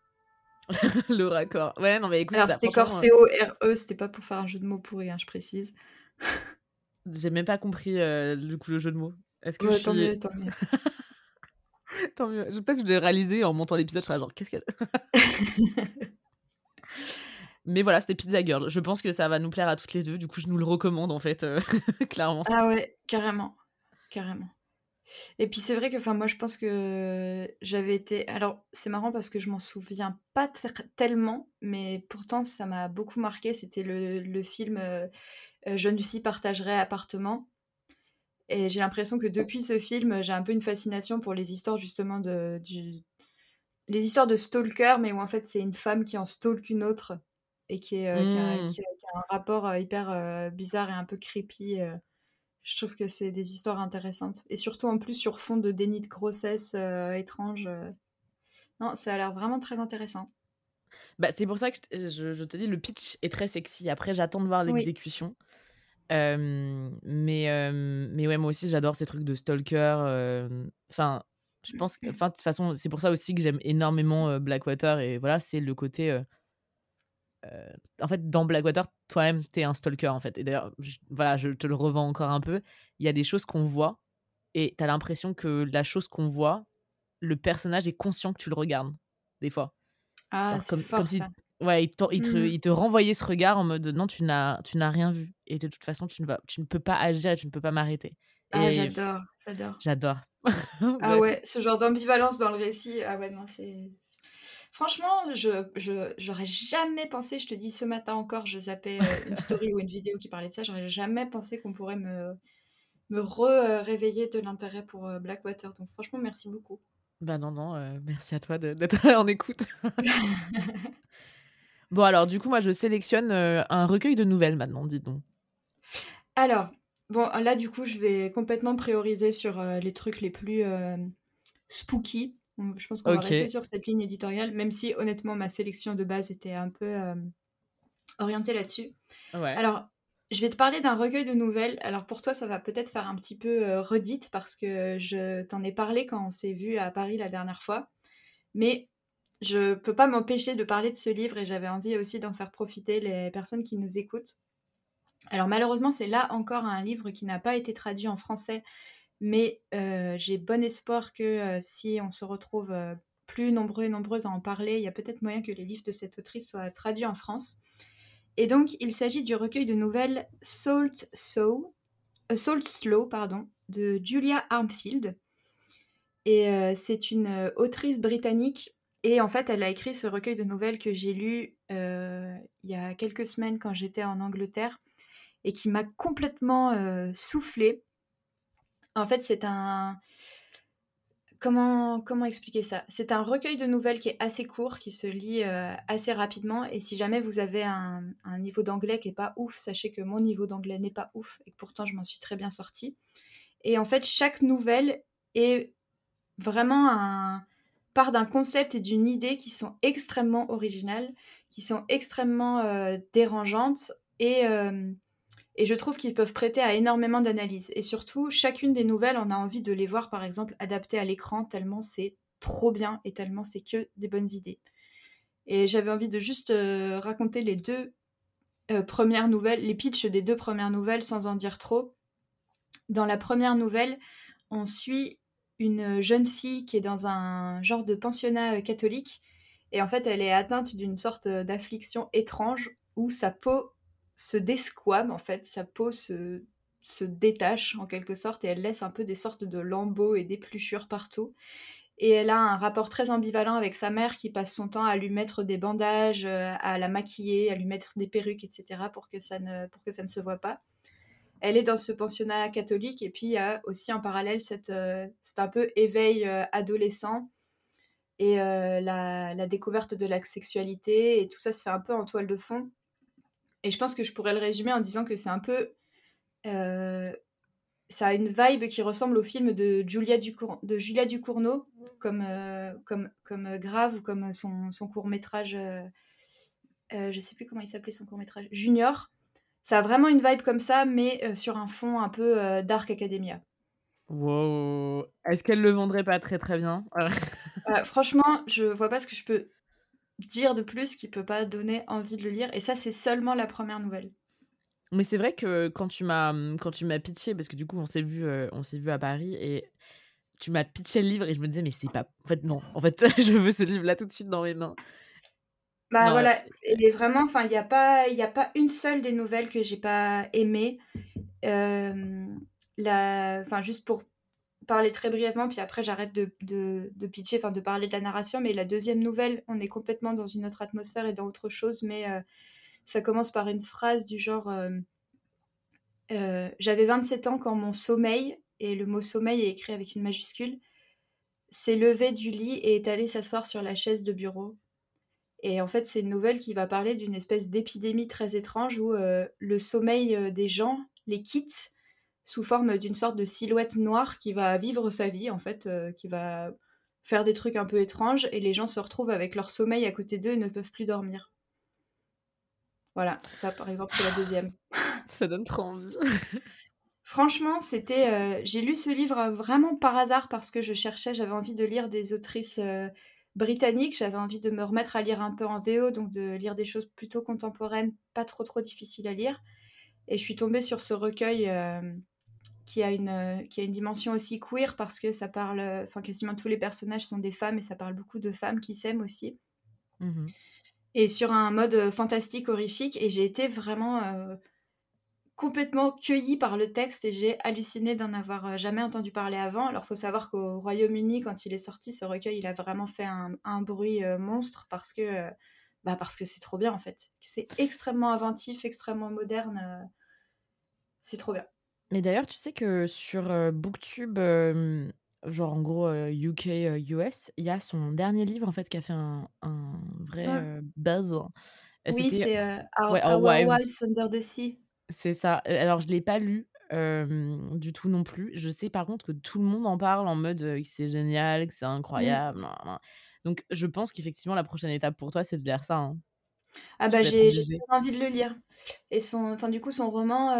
le raccord. Ouais, non, mais écoute, Alors c'était Cor C-O-R-E, c'était pas pour faire un jeu de mots pourri, hein, je précise. j'ai même pas compris euh, du coup le jeu de mots. Est-ce que Ouais, je tant suis... mieux, tant mieux. Tant mieux. Je- Peut-être que j'ai réalisé en montant l'épisode, je serais genre, qu'est-ce qu'elle... Mais voilà, c'était Pizza Girl. Je pense que ça va nous plaire à toutes les deux. Du coup, je nous le recommande, en fait, clairement. Ah ouais, carrément, carrément. Et puis c'est vrai que, enfin, moi je pense que j'avais été. Alors c'est marrant parce que je m'en souviens pas tellement, mais pourtant ça m'a beaucoup marqué. C'était le, le film euh, euh, Jeune fille partagerait appartement. Et j'ai l'impression que depuis ce film, j'ai un peu une fascination pour les histoires justement de du... les histoires de stalker, mais où en fait c'est une femme qui en stalk une autre et qui, est, euh, qui a, qui a- qui a un rapport hyper euh, bizarre et un peu creepy. Je trouve que c'est des histoires intéressantes. Et surtout en plus sur fond de déni de grossesse euh, étrange. euh. Non, ça a l'air vraiment très intéressant. Bah, c'est pour ça que je, je- je te dis, le pitch est très sexy. Après, j'attends de voir Oui. l'exécution. Euh, mais, euh, mais ouais, moi aussi, j'adore ces trucs de stalker. euh, Enfin, je pense que, de toute façon, c'est pour ça aussi que j'aime énormément Blackwater. Et voilà, c'est le côté. Euh, en fait, dans Blackwater, toi-même, t'es un stalker, en fait. Et d'ailleurs, je- voilà, je te le revends encore un peu. Il y a des choses qu'on voit et t'as l'impression que la chose qu'on voit, le personnage est conscient que tu le regardes, des fois. Ah, Genre comme, fort comme si ça. ouais, il, t'en- il te, il te renvoyait ce regard en mode non, tu n'as, tu n'as rien vu. Et de toute façon, tu ne, vas, tu ne peux pas agir et tu ne peux pas m'arrêter. Ah, j'adore, j'adore. j'adore. Ah ouais, ce genre d'ambivalence dans le récit. Ah ouais, non, c'est. Franchement, je, je, j'aurais jamais pensé, je te dis ce matin encore, je zappais euh, une story ou une vidéo qui parlait de ça, j'aurais jamais pensé qu'on pourrait me, me re-réveiller de l'intérêt pour euh, Blackwater. Donc franchement, merci beaucoup. Bah non, non, euh, merci à toi de- d'être en écoute. bon, alors, du coup, moi, je sélectionne euh, un recueil de nouvelles maintenant, dis donc. Alors, bon, là, du coup, je vais complètement prioriser sur euh, les trucs les plus spooky. Je pense qu'on va rester sur cette ligne éditoriale, même si honnêtement, ma sélection de base était un peu euh, orientée là-dessus. Ouais. Alors, je vais te parler d'un recueil de nouvelles. Alors, pour toi, ça va peut-être faire un petit peu euh, redite parce que je t'en ai parlé quand on s'est vu à Paris la dernière fois. Mais je peux pas m'empêcher de parler de ce livre et j'avais envie aussi d'en faire profiter les personnes qui nous écoutent. Alors, malheureusement, c'est là encore un livre qui n'a pas été traduit en français, mais j'ai bon espoir que si on se retrouve plus nombreux et nombreuses à en parler, il y a peut-être moyen que les livres de cette autrice soient traduits en France. Et donc, il s'agit du recueil de nouvelles Salt, Slow, euh, Slow de Julia Armfield. Et c'est une autrice britannique. Et en fait, elle a écrit ce recueil de nouvelles que j'ai lu il y a quelques semaines quand j'étais en Angleterre et qui m'a complètement soufflé. En fait, c'est un. Comment, expliquer ça? C'est un recueil de nouvelles qui est assez court, qui se lit euh, assez rapidement. Et si jamais vous avez un, niveau d'anglais qui est pas ouf, sachez que mon niveau d'anglais n'est pas ouf et que pourtant je m'en suis très bien sortie. Et en fait, chaque nouvelle est vraiment un part d'un concept et d'une idée qui sont extrêmement originales, qui sont extrêmement euh, dérangeantes et, euh, et je trouve qu'ils peuvent prêter à énormément d'analyses. Et surtout, chacune des nouvelles, on a envie de les voir par exemple adaptées à l'écran tellement c'est trop bien et tellement c'est que des bonnes idées. Et j'avais envie de juste euh, raconter les deux euh, premières nouvelles, les pitchs des deux premières nouvelles sans en dire trop. Dans la première nouvelle, on suit une jeune fille qui est dans un genre de pensionnat euh, catholique et en fait elle est atteinte d'une sorte d'affliction étrange où sa peau se desquame en fait, sa peau se, se détache en quelque sorte et elle laisse un peu des sortes de lambeaux et d'épluchures partout. Et elle a un rapport très ambivalent avec sa mère qui passe son temps à lui mettre des bandages, euh, à la maquiller, à lui mettre des perruques, etc. pour que ça ne, pour que ça ne se voit pas elle est dans ce pensionnat catholique et puis il y a aussi en parallèle euh, cet un peu éveil euh, adolescent et la, la découverte de la sexualité et tout ça se fait un peu en toile de fond. Et je pense que je pourrais le résumer en disant que c'est un peu... euh, ça a une vibe qui ressemble au film de Julia, Ducour de Julia Ducournau, comme, euh, comme, comme Grave ou comme son, son court-métrage... euh, euh, je sais plus comment il s'appelait son court-métrage. Junior. Ça a vraiment une vibe comme ça, mais euh, sur un fond un peu euh, Dark Academia. Wow. Est-ce qu'elle le vendrait pas très très bien? Euh, franchement, je vois pas ce que je peux dire de plus qui peut pas donner envie de le lire. Et ça, c'est seulement la première nouvelle. Mais c'est vrai que quand tu m'as quand tu m'as pitché, parce que du coup on s'est vu on s'est vu à Paris et tu m'as pitché le livre et je me disais mais c'est pas en fait non en fait je veux ce livre là tout de suite dans mes mains. Bah voilà, et vraiment, enfin, il n'y a, pas, y a pas une seule des nouvelles que j'ai pas aimées. Enfin, juste pour parler très brièvement, puis après j'arrête de, de, pitcher, enfin de parler de la narration, mais la deuxième nouvelle, on est complètement dans une autre atmosphère et dans autre chose, mais ça commence par une phrase du genre J'avais 27 ans quand mon sommeil, et le mot sommeil est écrit avec une majuscule, s'est levé du lit et est allé s'asseoir sur la chaise de bureau. Et en fait, c'est une nouvelle qui va parler d'une espèce d'épidémie très étrange où euh, le sommeil euh, des gens les quitte sous forme d'une sorte de silhouette noire qui va vivre sa vie, en fait, euh, qui va faire des trucs un peu étranges, et les gens se retrouvent avec leur sommeil à côté d'eux et ne peuvent plus dormir. Voilà, ça par exemple, c'est la deuxième. ça donne trop envie. Franchement, c'était. j'ai lu ce livre vraiment par hasard parce que je cherchais, j'avais envie de lire des autrices britannique. J'avais envie de me remettre à lire un peu en VO, donc de lire des choses plutôt contemporaines, pas trop trop difficiles à lire. Et je suis tombée sur ce recueil euh, qui, a une, euh, qui a une dimension aussi queer parce que ça parle, enfin quasiment tous les personnages sont des femmes et ça parle beaucoup de femmes qui s'aiment aussi. Mmh et sur un mode fantastique, horrifique. Et j'ai été vraiment euh, complètement cueillie par le texte et j'ai halluciné d'en avoir euh, jamais entendu parler avant. Alors, il faut savoir qu'au Royaume-Uni, quand il est sorti, ce recueil, il a vraiment fait un, bruit euh, monstre parce que euh, bah parce que c'est trop bien en fait. C'est extrêmement inventif, extrêmement moderne. c'est trop bien. Mais d'ailleurs, tu sais que sur Booktube, genre en gros UK, US, il y a son dernier livre en fait qui a fait un, vrai buzz. Oui, c'est Our, Wives Under the Sea. C'est ça. Alors, je l'ai pas lu du tout non plus. Je sais par contre que tout le monde en parle en mode que c'est génial, que c'est mmh. incroyable. Donc, je pense qu'effectivement, la prochaine étape pour toi, c'est de lire ça. Hein. Ah bah j'ai envie de le lire. Et son, enfin du coup son roman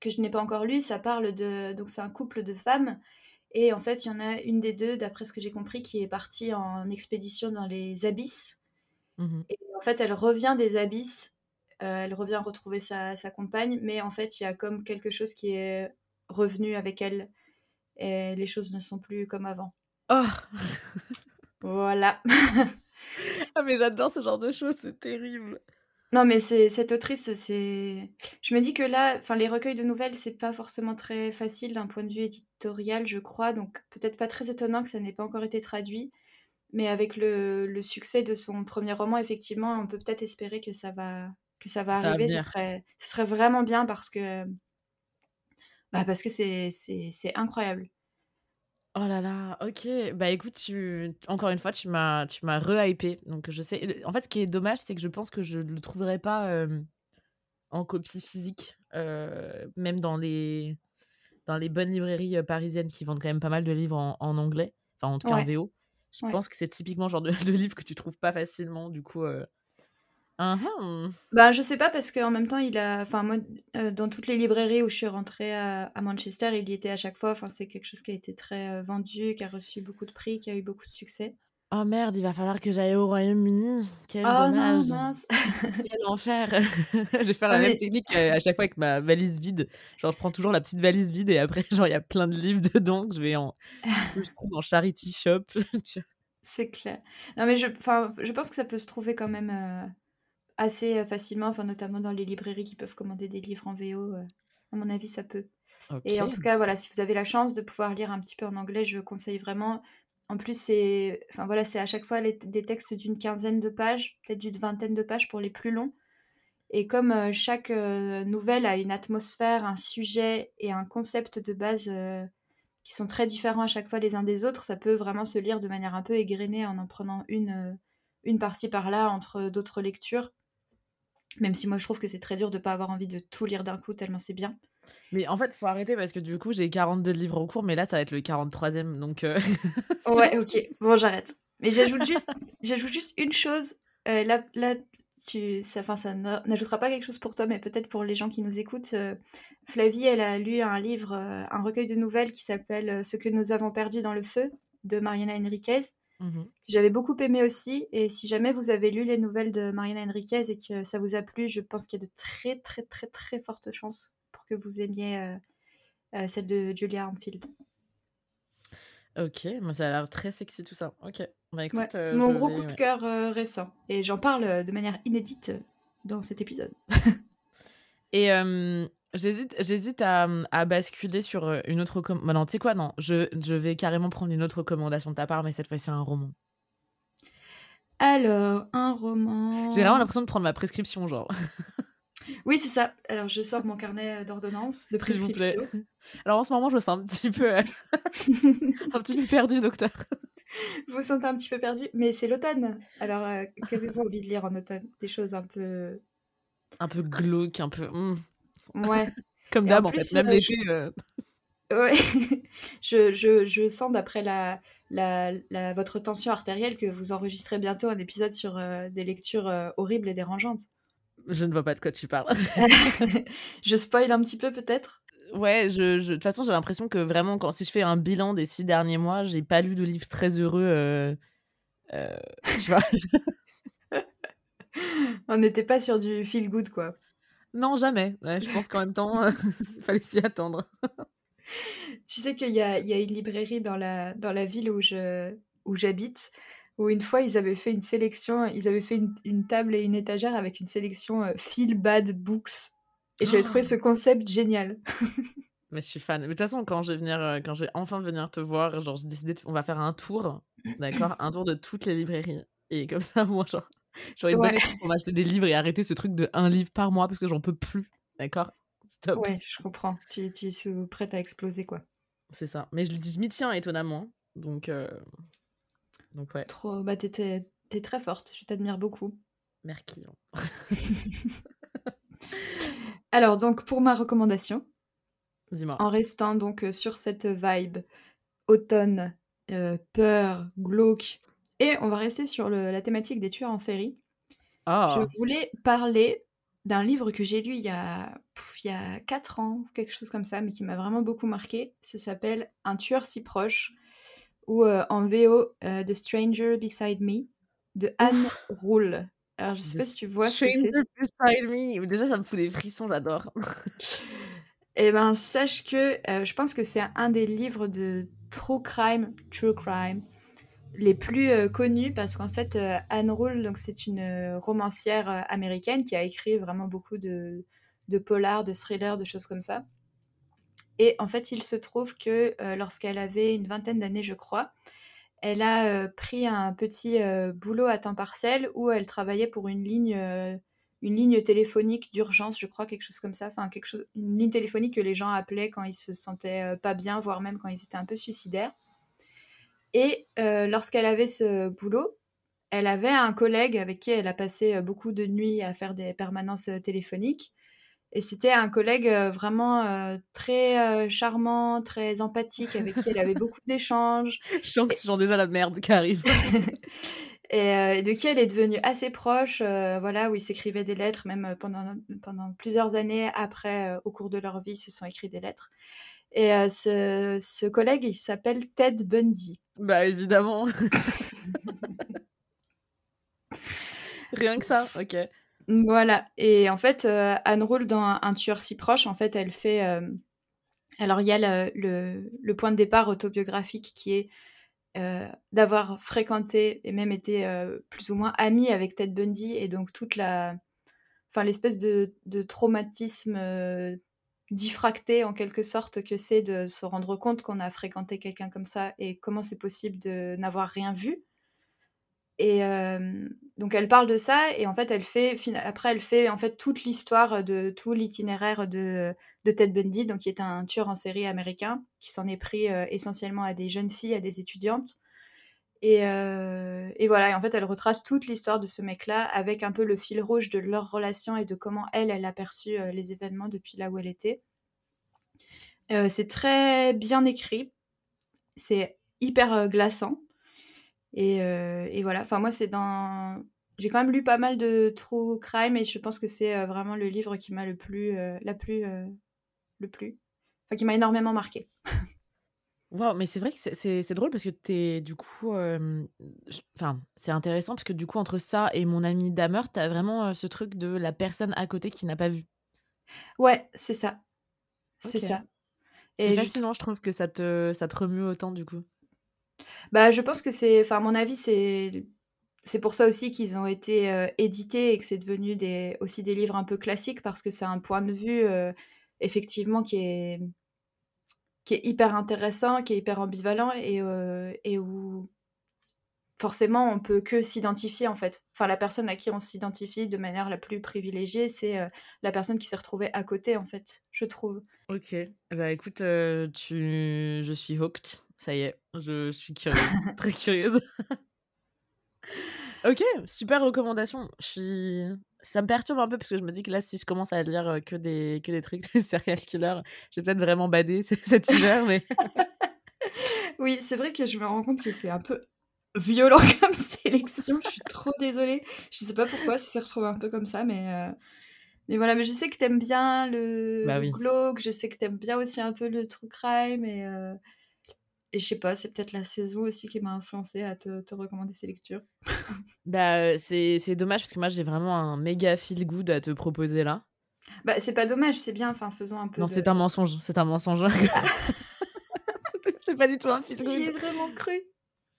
que je n'ai pas encore lu, ça parle de, donc c'est un couple de femmes et en fait il y en a une des deux, d'après ce que j'ai compris, qui est partie en expédition dans les abysses. Mmh et en fait elle revient des abysses euh, elle revient retrouver sa, compagne, mais en fait, il y a comme quelque chose qui est revenu avec elle et les choses ne sont plus comme avant. Oh Voilà. ah, mais j'adore ce genre de choses, c'est terrible. Non, mais c'est cette autrice, c'est. Je me dis que là, enfin, les recueils de nouvelles, c'est pas forcément très facile d'un point de vue éditorial, je crois, donc peut-être pas très étonnant que ça n'ait pas encore été traduit. Mais avec le, le, succès de son premier roman, effectivement, on peut peut-être espérer que ça va, que ça va arriver, ce, serait, ce serait vraiment bien parce que bah parce que c'est incroyable. Oh là là, ok. Bah écoute, tu... encore une fois, tu m'as tu m'as re-hypé. Donc je sais. En fait, ce qui est dommage, c'est que je pense que je ne le trouverai pas en copie physique, même dans les dans les bonnes librairies parisiennes qui vendent quand même pas mal de livres en, anglais, enfin en tout cas en VO. Je pense que c'est typiquement le genre de, de, livre que tu trouves pas facilement. Du coup, Mmh bah, je sais pas parce qu'en même temps, il a, enfin moi, euh, dans toutes les librairies où je suis rentrée à, Manchester, il y était à chaque fois. Enfin, c'est quelque chose qui a été très euh, vendu, qui a reçu beaucoup de prix, qui a eu beaucoup de succès. Oh merde, il va falloir que j'aille au Royaume-Uni. Quel oh dommage. Non, Quel enfer. je vais faire la même technique euh, à chaque fois avec ma valise vide. Genre, je prends toujours la petite valise vide et après, genre, il y a plein de livres dedans que je vais en, je trouve en charity shop. c'est clair. Non, mais je, je pense que ça peut se trouver quand même assez facilement, enfin, notamment dans les librairies qui peuvent commander des livres en VO. à mon avis, ça peut. Et en tout cas, voilà, si vous avez la chance de pouvoir lire un petit peu en anglais, je conseille vraiment. En plus, c'est enfin, voilà, à chaque fois des textes d'une quinzaine de pages, peut-être d'une vingtaine de pages pour les plus longs. Et comme chaque nouvelle a une atmosphère, un sujet et un concept de base qui sont très différents à chaque fois les uns des autres, ça peut vraiment se lire de manière un peu égrenée en en prenant une, une par-ci par-là entre d'autres lectures. Même si moi je trouve que c'est très dur de ne pas avoir envie de tout lire d'un coup tellement c'est bien. Mais en fait, faut arrêter parce que du coup, j'ai 42 livres en cours, mais là, ça va être le 43e. Donc. Euh, ouais, ok. Bon, j'arrête. Mais j'ajoute juste, j'ajoute juste une chose. Euh, là, là, tu, ça, enfin, ça n'ajoutera pas quelque chose pour toi, mais peut-être pour les gens qui nous écoutent. Euh, Flavie, elle a lu un livre, un recueil de nouvelles qui s'appelle Ce que nous avons perdu dans le feu de Mariana Enriquez. Mmh J'avais beaucoup aimé aussi. Et si jamais vous avez lu les nouvelles de Mariana Enriquez et que ça vous a plu, je pense qu'il y a de très, très, très, très fortes chances pour que vous aimiez euh, euh, celle de Julia Armfield. Ok, mais ça a l'air très sexy tout ça. Ok. Bah, écoute, euh, mon gros coup de cœur récent. Et j'en parle de manière inédite dans cet épisode. et J'hésite, j'hésite à, à, basculer sur euh, une autre recommandation. Bah non, tu sais quoi, non, je, je, vais carrément prendre une autre recommandation de ta part, mais cette fois-ci un roman. Alors, un roman. J'ai vraiment l'impression de prendre ma prescription, genre. Oui, c'est ça. Alors, je sors mon carnet d'ordonnance, de prescription. Alors, en ce moment, je me sens un petit peu, euh, un petit peu perdu, docteur. Vous vous sentez un petit peu perdu, mais c'est l'automne. Alors, euh, qu'avez-vous envie de lire en automne? Des choses un peu. Un peu glauques, un peu. Hmm. Ouais. Comme d'hab, en, fait. Même euh, l'été. Euh. Ouais. je, je, je, sens d'après la, la, la, votre tension artérielle que vous enregistrez bientôt un épisode sur euh, des lectures horribles et dérangeantes. Je ne vois pas de quoi tu parles. je spoil un petit peu peut-être? Ouais, je, je, de toute façon, j'ai l'impression que vraiment, quand, si je fais un bilan des six derniers mois, j'ai pas lu de livre très heureux. tu vois On n'était pas sur du feel good, quoi. Non, jamais. je pense qu'en même temps, il fallait s'y attendre. tu sais qu'il y a, y a, une librairie dans la, dans la ville où je où j'habite, où une fois ils avaient fait une sélection, ils avaient fait une, table et une étagère avec une sélection euh, Feel Bad Books. Et j'avais trouvé ce oh! concept génial. Mais je suis fan. Mais de toute façon, quand je vais venir, euh, quand je vais enfin venir te voir, genre j'ai décidé, on va faire un tour, d'accord, un tour de toutes les librairies. Et comme ça, moi, genre, J'aurais une bonne pour m'acheter des livres et arrêter ce truc de un livre par mois parce que j'en peux plus. D'accord? Stop. Ouais, je comprends. Tu, tu es prête à exploser, quoi. C'est ça. Mais je, je m'y tiens étonnamment. Donc, euh... donc ouais. Trop. Bah, t'es très forte. Je t'admire beaucoup. Merci. Alors, donc, pour ma recommandation. Dis-moi. En restant donc euh, sur cette vibe automne, euh, peur, glauque, et on va rester sur la thématique des tueurs en série. Je ah. voulais parler d'un livre que j'ai lu il y, a, il y a 4 ans, quelque chose comme ça, mais qui m'a vraiment beaucoup marqué. Ça s'appelle Un tueur si proche, ou euh, en VO euh, The Stranger Beside Me, de Anne Roule. Alors, je sais pas si tu vois ce que c'est. Beside Me. Déjà, ça me fout des frissons, j'adore. Eh ben, sache que euh, je pense que c'est un des livres de true crime, true crime, les plus euh, connus parce qu'en fait euh, Anne Rule donc c'est une euh, romancière américaine qui a écrit vraiment beaucoup de, de polars, de thrillers, de choses comme ça. Et en fait, il se trouve que lorsqu'elle avait une vingtaine d'années, je crois, elle a pris un petit boulot à temps partiel où elle travaillait pour une ligne, une ligne téléphonique d'urgence, je crois, quelque chose comme ça, enfin quelque chose, une ligne téléphonique que les gens appelaient quand ils se sentaient pas bien, voire même quand ils étaient un peu suicidaires. Et euh, lorsqu'elle avait ce boulot, elle avait un collègue avec qui elle a passé euh, beaucoup de nuits à faire des permanences euh, téléphoniques. Et c'était un collègue vraiment très charmant, très empathique, avec qui elle avait beaucoup d'échanges. Je sens que c'est genre déjà la merde qui arrive. et de qui elle est devenue assez proche, voilà, où ils s'écrivaient des lettres, même pendant, pendant plusieurs années après, au cours de leur vie, ils se sont écrits des lettres. Et ce, ce, collègue, il s'appelle Ted Bundy. Bah évidemment. Rien que ça, ok. Voilà. Et en fait, Anne Roule, dans un, tueur si proche, en fait, elle fait. Alors, il y a le, le, point de départ autobiographique qui est d'avoir fréquenté et même été plus ou moins amie avec Ted Bundy et donc toute la. Enfin, l'espèce de, de, traumatisme diffracté en quelque sorte que c'est de se rendre compte qu'on a fréquenté quelqu'un comme ça et comment c'est possible de n'avoir rien vu. Et donc elle parle de ça et en fait elle fait après elle fait en fait toute l'histoire de tout l'itinéraire de, de, Ted Bundy donc qui est un tueur en série américain qui s'en est pris essentiellement à des jeunes filles à des étudiantes et, et, voilà et en fait elle retrace toute l'histoire de ce mec là avec un peu le fil rouge de leur relation et de comment elle elle a perçu les événements depuis là où elle était. C'est très bien écrit. C'est hyper glaçant. Et, voilà, enfin moi c'est dans... J'ai quand même lu pas mal de true crime et je pense que c'est vraiment le livre qui m'a le plus... la plus... le plus... Qui m'a énormément marqué. Wow, mais c'est vrai que c'est drôle parce que t'es du coup, enfin, c'est intéressant parce que du coup entre ça et mon ami Damer, t'as vraiment ce truc de la personne à côté qui n'a pas vu. Ouais, c'est ça. C'est ça. C'est fascinant, je trouve que ça te, ça te remue autant du coup. Bah, je pense que c'est, enfin, à mon avis, c'est, c'est pour ça aussi qu'ils ont été édités et que c'est devenu des, aussi des livres un peu classiques parce que c'est un point de vue effectivement qui est qui est hyper intéressant, qui est hyper ambivalent et, euh, et où forcément on peut que s'identifier en fait. Enfin, la personne à qui on s'identifie de manière la plus privilégiée, c'est euh, la personne qui s'est retrouvée à côté en fait, je trouve. Ok, bah écoute, euh, tu... je suis hooked, ça y est, je suis curieuse, très curieuse. ok, super recommandation. Je suis ça me perturbe un peu parce que je me dis que là, si je commence à lire que des, que des trucs de serial killer, je vais peut-être vraiment bader cet hiver. Mais... oui, c'est vrai que je me rends compte que c'est un peu violent comme sélection. Je suis trop désolée. Je sais pas pourquoi, si c'est retrouvé un peu comme ça, mais. Mais voilà, mais je sais que t'aimes bien le, bah glauque, je sais que t'aimes bien aussi un peu le true crime et, et je sais pas, c'est peut-être la saison aussi qui m'a influencé à te, te, recommander ces lectures. bah, c'est dommage parce que moi j'ai vraiment un méga feel good à te proposer là. Bah, c'est pas dommage, c'est bien, enfin, faisons un peu. Non, c'est un mensonge, c'est un mensonge. c'est pas du tout un feel good. J'y ai vraiment cru.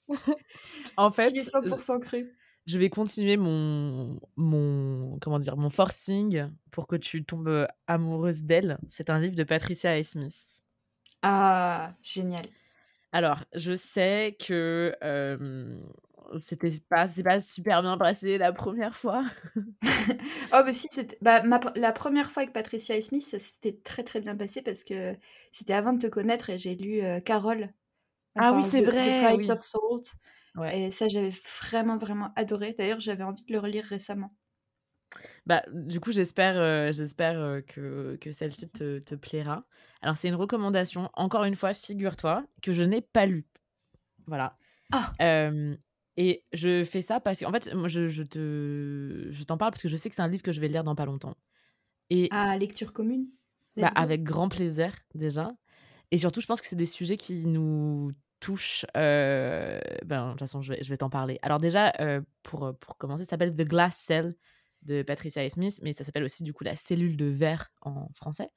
en fait. J'y ai 100% cru. Je vais continuer mon, mon, comment dire, mon forcing pour que tu tombes amoureuse d'elle. C'est un livre de Patricia Smith. Ah, génial. Alors, je sais que c'était pas, c'est pas super bien passé la première fois. oh, mais si, c'était. Bah, la première fois avec Patricia Smith, ça s'était très très bien passé parce que c'était avant de te connaître et j'ai lu Carole. ah oui, c'est vrai. The Price of Salt. Et ça, j'avais vraiment vraiment adoré. D'ailleurs, j'avais envie de le relire récemment. Bah, du coup, j'espère j'espère que, que celle-ci te, te, plaira. Alors, c'est une recommandation. Encore une fois, figure-toi que je n'ai pas lu. Voilà. Ah. et je fais ça parce qu'en fait, moi, je, je te, je t'en parle parce que je sais que c'est un livre que je vais lire dans pas longtemps. Et ah, lecture commune bah, Avec grand plaisir, déjà. Et surtout, je pense que c'est des sujets qui nous touchent. ben, de toute façon, je vais, je vais t'en parler. Alors, déjà, pour, pour commencer, ça s'appelle The Glass Cell de Patricia Smith, mais ça s'appelle aussi du coup la cellule de verre en français.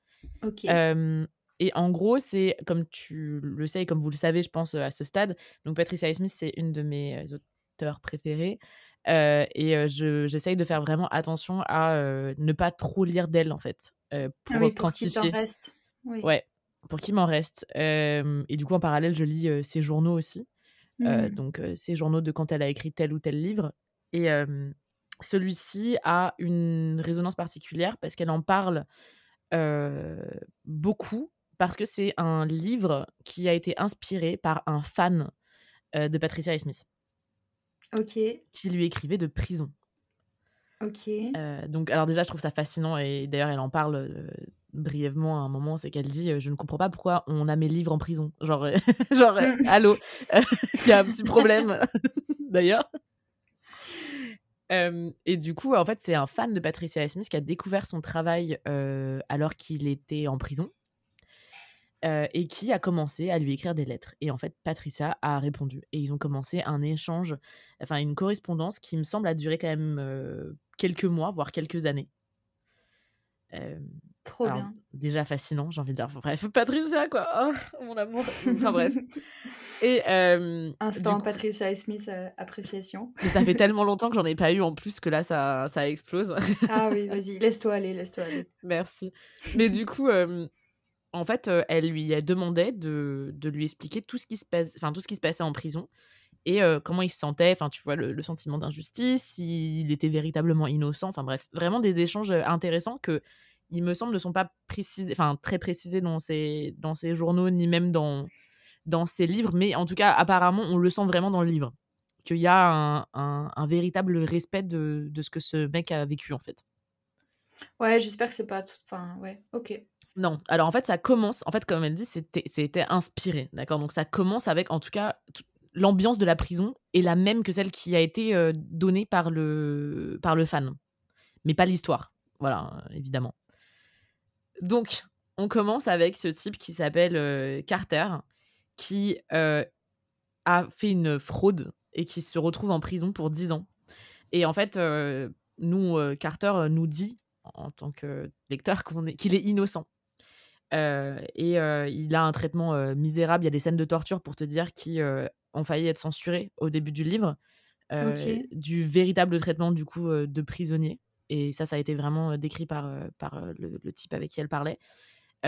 Ok. et en gros, c'est comme tu le sais et comme vous le savez, je pense à ce stade. Donc Patricia Smith, c'est une de mes auteurs préférées. et j'essaye de faire vraiment attention à ne pas trop lire d'elle en fait pour, ah oui, pour quantifier. reste. Oui. Ouais, pour qu'il m'en reste. et du coup, en parallèle, je lis ses journaux aussi. Mmh. donc, ses journaux de quand elle a écrit tel ou tel livre. Et celui-ci a une résonance particulière parce qu'elle en parle beaucoup, parce que c'est un livre qui a été inspiré par un fan de Patricia Smith. Ok. Qui lui écrivait de prison. Ok. donc, alors déjà, je trouve ça fascinant et d'ailleurs, elle en parle brièvement à un moment, c'est qu'elle dit Je ne comprends pas pourquoi on a mes livres en prison. Genre, genre allô, il y a un petit problème d'ailleurs et du coup, en fait, c'est un fan de Patricia Smith qui a découvert son travail alors qu'il était en prison et qui a commencé à lui écrire des lettres. Et en fait, Patricia a répondu. Et ils ont commencé un échange, enfin une correspondance qui me semble a duré quand même quelques mois, voire quelques années. Trop bien. Déjà fascinant, j'ai envie de dire. Bref, Patricia, quoi. Oh, mon amour. Enfin bref. Et, euh, Instant Patricia Smith euh, appréciation. Mais ça fait tellement longtemps que j'en ai pas eu en plus que là, ça, ça explose. ah oui, vas-y, laisse-toi aller, laisse-toi aller. Merci. Mais du coup, euh, en fait, elle lui a demandé de, de, lui expliquer tout ce, qui se passe, tout ce qui se passait en prison et comment il se sentait, enfin, tu vois, le, le sentiment d'injustice, s'il était véritablement innocent, enfin bref, vraiment des échanges intéressants que il me semble, ne sont pas précisés, enfin très précisés dans ces, dans ces journaux, ni même dans, dans ces livres, mais en tout cas, apparemment, on le sent vraiment dans le livre. Qu'il y a un, un, véritable respect de, de, ce que ce mec a vécu, en fait. Ouais, j'espère que c'est pas. Enfin, ouais, ok. Non, alors en fait, ça commence, en fait, comme elle dit, c'était inspiré, d'accord? Donc ça commence avec, en tout cas, l'ambiance de la prison est la même que celle qui a été euh, donnée par le, par le fan, mais pas l'histoire. Voilà, évidemment. Donc, on commence avec ce type qui s'appelle euh, Carter, qui a fait une fraude et qui se retrouve en prison pour 10 ans. Et en fait, nous, Carter nous dit, en tant que lecteur, qu'il est, innocent. et il a un traitement misérable. Il y a des scènes de torture pour te dire qui ont failli être censurées au début du livre. Du véritable traitement du coup de prisonnier. Et ça, ça a été vraiment décrit par, par le, type avec qui elle parlait.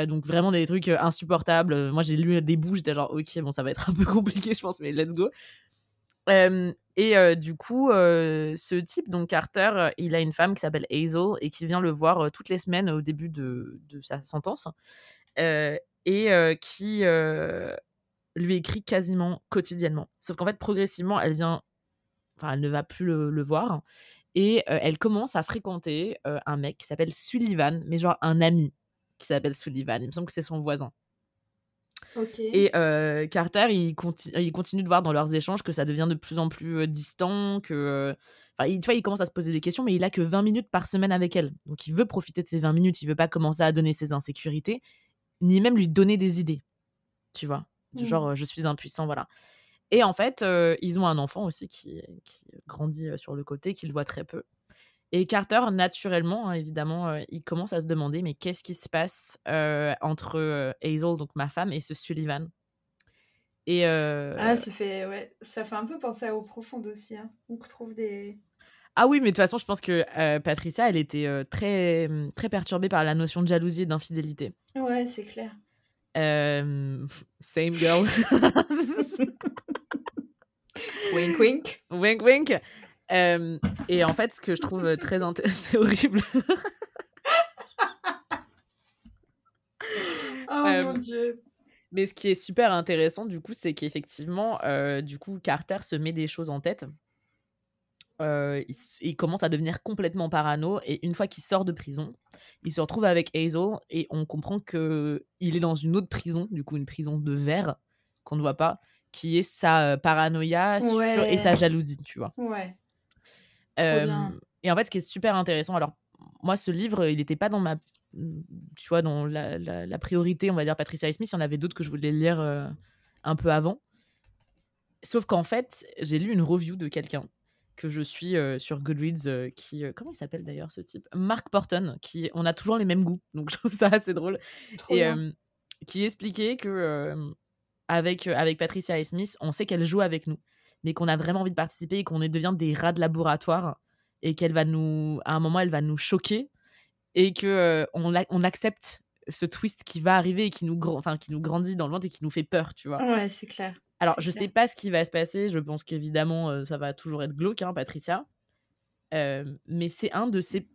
donc vraiment des trucs insupportables. Moi, j'ai lu des bouts, j'étais genre, ok, bon, ça va être un peu compliqué, je pense, mais let's go. et du coup, ce type, donc Carter, il a une femme qui s'appelle Hazel et qui vient le voir toutes les semaines au début de, de sa sentence et qui lui écrit quasiment quotidiennement. Sauf qu'en fait, progressivement, elle vient, enfin, elle ne va plus le, le voir et elle commence à fréquenter un mec qui s'appelle Sullivan, mais genre un ami qui s'appelle Sullivan. Il me semble que c'est son voisin. Et Carter, il, il, continue de voir dans leurs échanges que ça devient de plus en plus distant, que. Enfin, il, tu vois, il commence à se poser des questions, mais il a que 20 minutes par semaine avec elle. Donc il veut profiter de ces 20 minutes, il veut pas commencer à donner ses insécurités, ni même lui donner des idées. Tu vois Du mmh. genre, je suis impuissant, voilà. Et en fait, ils ont un enfant aussi qui, grandit sur le côté, qu'il voit très peu. Et Carter, naturellement, hein, évidemment, il commence à se demander mais qu'est-ce qui se passe entre Hazel, donc ma femme, et ce Sullivan? Et Ah, ça fait, ouais, ça fait un peu penser à Au Profond aussi. Hein. On retrouve des. Ah oui, mais de toute façon, je pense que Patricia, elle était très, très perturbée par la notion de jalousie et d'infidélité. Ouais, c'est clair. same girl. wink wink. Wink wink. et en fait, ce que je trouve très intéressant, c'est horrible. oh mon dieu. Mais ce qui est super intéressant, du coup, c'est qu'effectivement, du coup, Carter se met des choses en tête. il, commence à devenir complètement parano et une fois qu'il sort de prison, il se retrouve avec Hazel et on comprend que il est dans une autre prison, du coup une prison de verre qu'on ne voit pas, qui est sa paranoïa et sa jalousie, tu vois. Ouais. et en fait, ce qui est super intéressant, alors moi, ce livre, il n'était pas dans ma, tu vois, dans la, la, priorité, on va dire Patricia Smith. Il y en avait d'autres que je voulais lire un peu avant. Sauf qu'en fait, j'ai lu une review de quelqu'un que je suis sur Goodreads, qui comment il s'appelle d'ailleurs ce type, Mark Porton, qui on a toujours les mêmes goûts, donc je trouve ça assez drôle, et qui expliquait que avec, euh, avec Patricia et Smith, on sait qu'elle joue avec nous, mais qu'on a vraiment envie de participer et qu'on devient des rats de laboratoire et qu'elle va nous, à un moment, elle va nous choquer et que euh, on, on accepte ce twist qui va arriver et qui nous, enfin, qui nous grandit dans le ventre et qui nous fait peur, tu vois. Ouais, c'est clair. Alors, je sais pas ce qui va se passer. Je pense qu'évidemment, euh, ça va toujours être glauque, hein, Patricia. mais c'est un de ces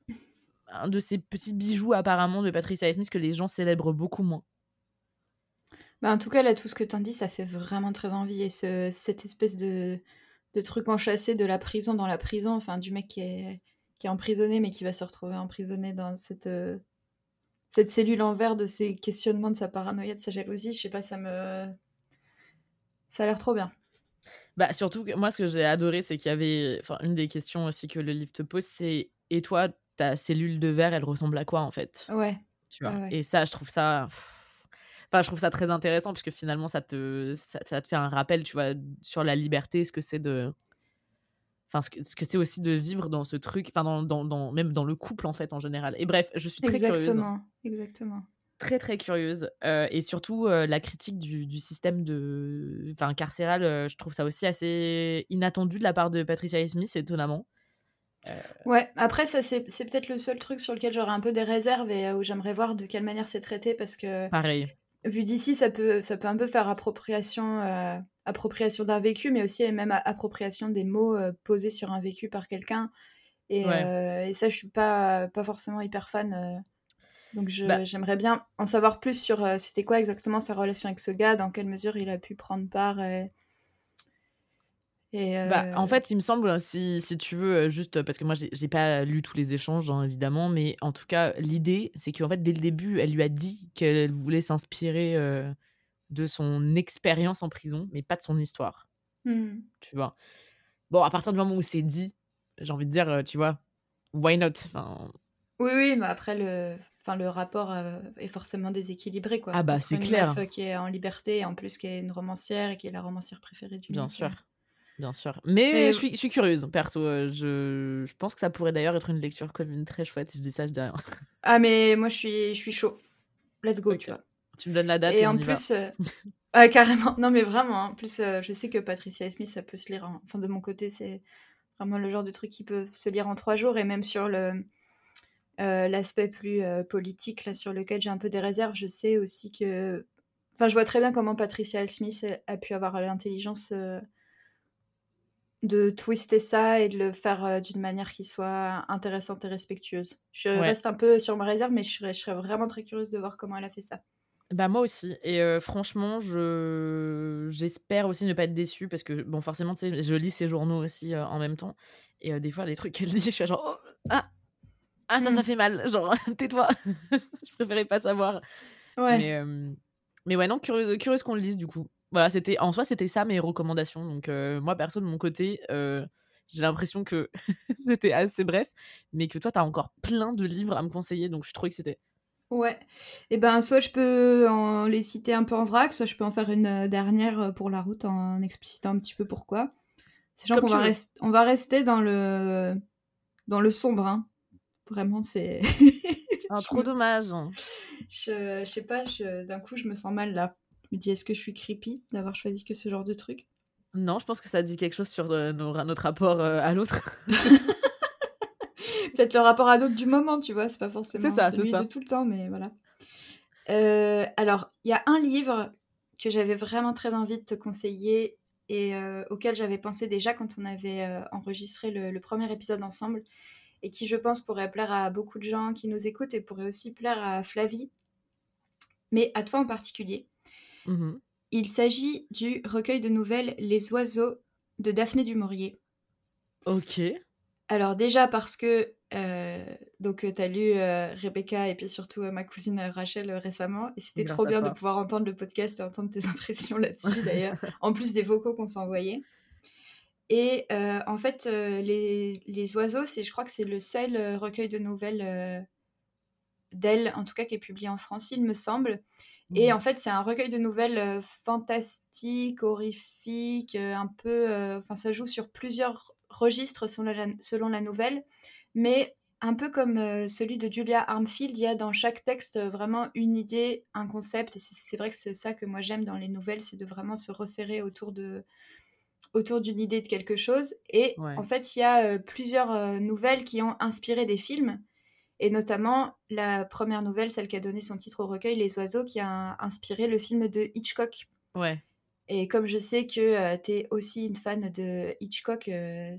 un de ces petits bijoux apparemment de Patricia Smith que les gens célèbrent beaucoup moins. Bah, en tout cas, là, tout ce que tu en dis, ça fait vraiment très envie. Et ce, cette espèce de, de truc enchâssé de la prison dans la prison, enfin, du mec qui est, qui est emprisonné, mais qui va se retrouver emprisonné dans cette, euh, cette cellule en verre de ses questionnements, de sa paranoïa, de sa jalousie. Je sais pas, ça me. Ça a l'air trop bien. Bah, surtout, moi, ce que j'ai adoré, c'est qu'il y avait. Enfin, une des questions aussi que le livre te pose, c'est Et toi, ta cellule de verre, elle ressemble à quoi, en fait? Ouais. Tu vois? Et ça, je trouve ça. Enfin, je trouve ça très intéressant puisque finalement, ça te, ça, te fait un rappel, tu vois, sur la liberté, ce que c'est de. Enfin, ce que, ce que c'est aussi de vivre dans ce truc, enfin, dans, dans, dans, même dans le couple, en fait, en général. Et bref, je suis très exactement, curieuse. Exactement, exactement. Très, très curieuse. Euh, et surtout, euh, la critique du, du, système de, enfin, carcéral, euh, je trouve ça aussi assez inattendu de la part de Patricia Smith, étonnamment. Ouais, après, ça, c'est, c'est peut-être le seul truc sur lequel j'aurais un peu des réserves et où j'aimerais voir de quelle manière c'est traité parce que. Pareil vu d'ici, ça peut, ça peut un peu faire appropriation, euh, appropriation d'un vécu, mais aussi même appropriation des mots euh, posés sur un vécu par quelqu'un. Et, euh, et, ça, je suis pas, pas forcément hyper fan. donc bah j'aimerais bien en savoir plus sur c'était quoi exactement sa relation avec ce gars, dans quelle mesure il a pu prendre part. Bah, en fait, il me semble, si, si tu veux, juste parce que moi, j'ai pas lu tous les échanges, hein, évidemment, mais en tout cas, l'idée, c'est qu'en fait, dès le début, elle lui a dit qu'elle voulait s'inspirer de son expérience en prison, mais pas de son histoire. Mmh. Tu vois? Bon, à partir du moment où c'est dit, j'ai envie de dire, tu vois, why not? Enfin... Oui, oui, mais après, le... enfin le rapport est forcément déséquilibré quoi. Ah bah c'est clair. Meuf qui est en liberté et en plus qui est une romancière et qui est la romancière préférée du Bien sûr. Bien sûr. Mais, je, suis, je, suis, curieuse, perso. Je, je pense que ça pourrait d'ailleurs être une lecture commune très chouette. Si je dis ça, je dis rien. Ah, mais moi, je suis, je suis chaud. Let's go, tu vois. Tu me donnes la date et, en plus, ah, carrément. Non, mais vraiment. En plus, je sais que Patricia Smith, ça peut se lire. Enfin, de mon côté, c'est vraiment le genre de truc qui peut se lire en trois jours. Et même sur le l'aspect plus politique, là, sur lequel j'ai un peu des réserves, je sais aussi que. Enfin, je vois très bien comment Patricia Smith a pu avoir l'intelligence de twister ça et de le faire d'une manière qui soit intéressante et respectueuse. Je reste un peu sur ma réserve, mais je serais, je serais, vraiment très curieuse de voir comment elle a fait ça. Bah moi aussi. Et franchement, je j'espère aussi ne pas être déçue parce que bon forcément tu sais, je lis ses journaux aussi en même temps et des fois les trucs qu'elle dit, je suis genre oh, ah ah ça ça mmh. fait mal, genre tais-toi. je préférais pas savoir. Ouais. Mais, mais ouais non curieuse curieuse qu'on le lise du coup. Voilà, c'était en soi c'était ça mes recommandations. Donc moi perso de mon côté, j'ai l'impression que c'était assez bref, mais que toi tu as encore plein de livres à me conseiller donc je trouvais que c'était Ouais. Et ben, soit je peux en les citer un peu en vrac, soit je peux en faire une euh, dernière euh, pour la route en explicitant un petit peu pourquoi. Sachant qu'on va, on va rester dans le, dans le sombre. Hein. Vraiment, c'est. Ah, trop dommage. Je, je sais pas, d'un coup, je me sens mal là. Je me dis, est-ce que je suis creepy d'avoir choisi que ce genre de truc? Non, je pense que ça dit quelque chose sur euh, notre rapport à l'autre. peut-être le rapport à d'autres du moment, tu vois, c'est pas forcément ça, celui ça. de tout le temps, mais voilà. Euh, alors, il y a un livre que j'avais vraiment très envie de te conseiller et euh, auquel j'avais pensé déjà quand on avait euh, enregistré le, premier épisode ensemble et qui, je pense, pourrait plaire à beaucoup de gens qui nous écoutent et pourrait aussi plaire à Flavie, mais à toi en particulier. Mmh il s'agit du recueil de nouvelles Les oiseaux de Daphné du Maurier. Ok. Alors déjà parce que euh, donc, tu as lu Rebecca et puis surtout ma cousine Rachel récemment. Et c'était trop bien de pouvoir entendre le podcast et entendre tes impressions là-dessus d'ailleurs, en plus des vocaux qu'on s'envoyait. Et en fait, les, les, oiseaux, c'est, je crois que c'est le seul recueil de nouvelles d'elle, en tout cas qui est publié en France, il me semble. Et mmh. en fait, c'est un recueil de nouvelles fantastiques, horrifiques, un peu. Enfin, ça joue sur plusieurs registres selon la, selon la nouvelle mais un peu comme euh, celui de Julia Armfield, il y a dans chaque texte euh, vraiment une idée, un concept, et c'est vrai que c'est ça que moi j'aime dans les nouvelles, c'est de vraiment se resserrer autour de autour d'une idée de quelque chose. Et en fait, il y a euh, plusieurs nouvelles qui ont inspiré des films, et notamment la première nouvelle, celle qui a donné son titre au recueil, Les Oiseaux, qui a inspiré le film de Hitchcock. Ouais. Et comme je sais que tu es aussi une fan de Hitchcock,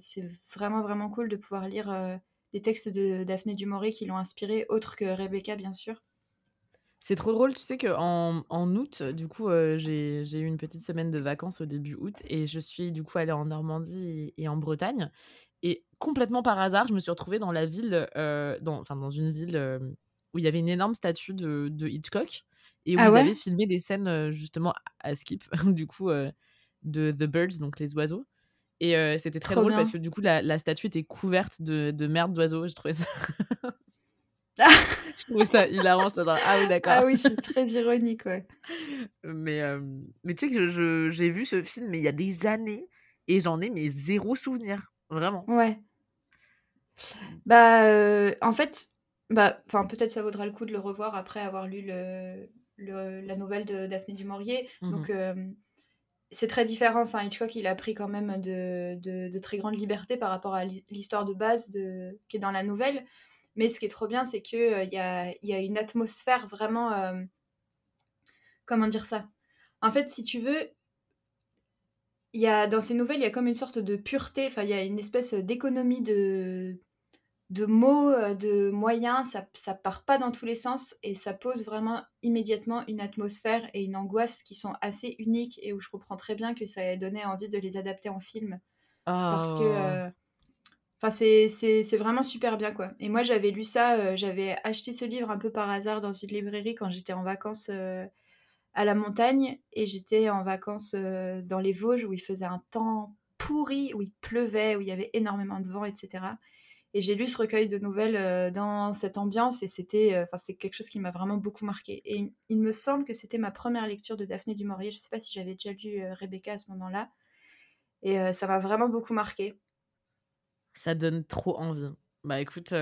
c'est vraiment vraiment cool de pouvoir lire des textes de Daphné du qui l'ont inspiré, autre que Rebecca, bien sûr. C'est trop drôle, tu sais qu'en en, août, du coup, euh, j'ai eu une petite semaine de vacances au début août et je suis du coup allée en Normandie et, en Bretagne. Et complètement par hasard, je me suis retrouvée dans la ville, euh, dans, enfin dans une ville euh, où il y avait une énorme statue de, Hitchcock et où ah ils avaient filmé des scènes justement à Skip, du coup, de The Birds, donc les oiseaux. Et c'était très drôle parce que du coup, la, statue était couverte de, de merde d'oiseaux. Je trouvais ça. je trouvais ça hilarant. Genre, ah oui, d'accord. Ah oui, c'est très ironique, ouais. Mais, mais tu sais que j'ai vu ce film mais il y a des années et j'en ai mes zéro souvenir. Vraiment. Ouais. Bah, en fait, bah, peut-être ça vaudra le coup de le revoir après avoir lu le, la nouvelle de Daphné du Maurier. Mmh Donc, c'est très différent. Enfin, Hitchcock, il a pris quand même de, très grandes libertés par rapport à l'histoire de base de, qui est dans la nouvelle. Mais ce qui est trop bien, c'est qu'il euh, y, a, y, a, une atmosphère vraiment. Euh, comment dire ça? En fait, si tu veux, y a, dans ces nouvelles, il y a comme une sorte de pureté. Enfin, il y a une espèce d'économie de, de mots, euh, de moyens, ça, ça part pas dans tous les sens et ça pose vraiment immédiatement une atmosphère et une angoisse qui sont assez uniques et où je comprends très bien que ça ait donné envie de les adapter en film. Parce que. Oh. Euh, enfin, c'est vraiment super bien, quoi. Et moi, j'avais lu ça, euh, j'avais acheté ce livre un peu par hasard dans une librairie quand j'étais en vacances à la montagne. Et j'étais en vacances dans les Vosges où il faisait un temps pourri, où il pleuvait, où il y avait énormément de vent, etc. Et j'ai lu ce recueil de nouvelles dans cette ambiance et c'était, enfin, c'est quelque chose qui m'a vraiment beaucoup marqué. Et il me semble que c'était ma première lecture de Daphné du. Je ne sais pas si j'avais déjà lu Rebecca à ce moment-là. Et ça m'a vraiment beaucoup marqué. Ça donne trop envie. Bah écoute,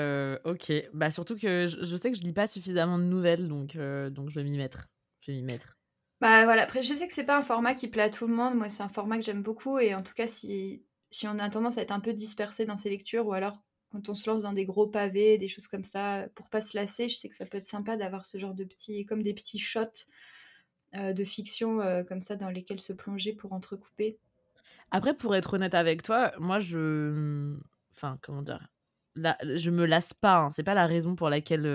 ok. Bah surtout que je, sais que je lis pas suffisamment de nouvelles, donc, donc je vais m'y mettre. Je vais m'y mettre. Bah voilà, après je sais que c'est pas un format qui plaît à tout le monde, moi c'est un format que j'aime beaucoup et en tout cas si, on a tendance à être un peu dispersé dans ses lectures ou alors quand on se lance dans des gros pavés, des choses comme ça, pour pas se lasser, je sais que ça peut être sympa d'avoir ce genre de petits, comme des petits shots de fiction comme ça dans lesquels se plonger pour entrecouper. Après, pour être honnête avec toi, moi je. Enfin, comment dire Là, Je me lasse pas, hein. c'est pas la raison pour laquelle.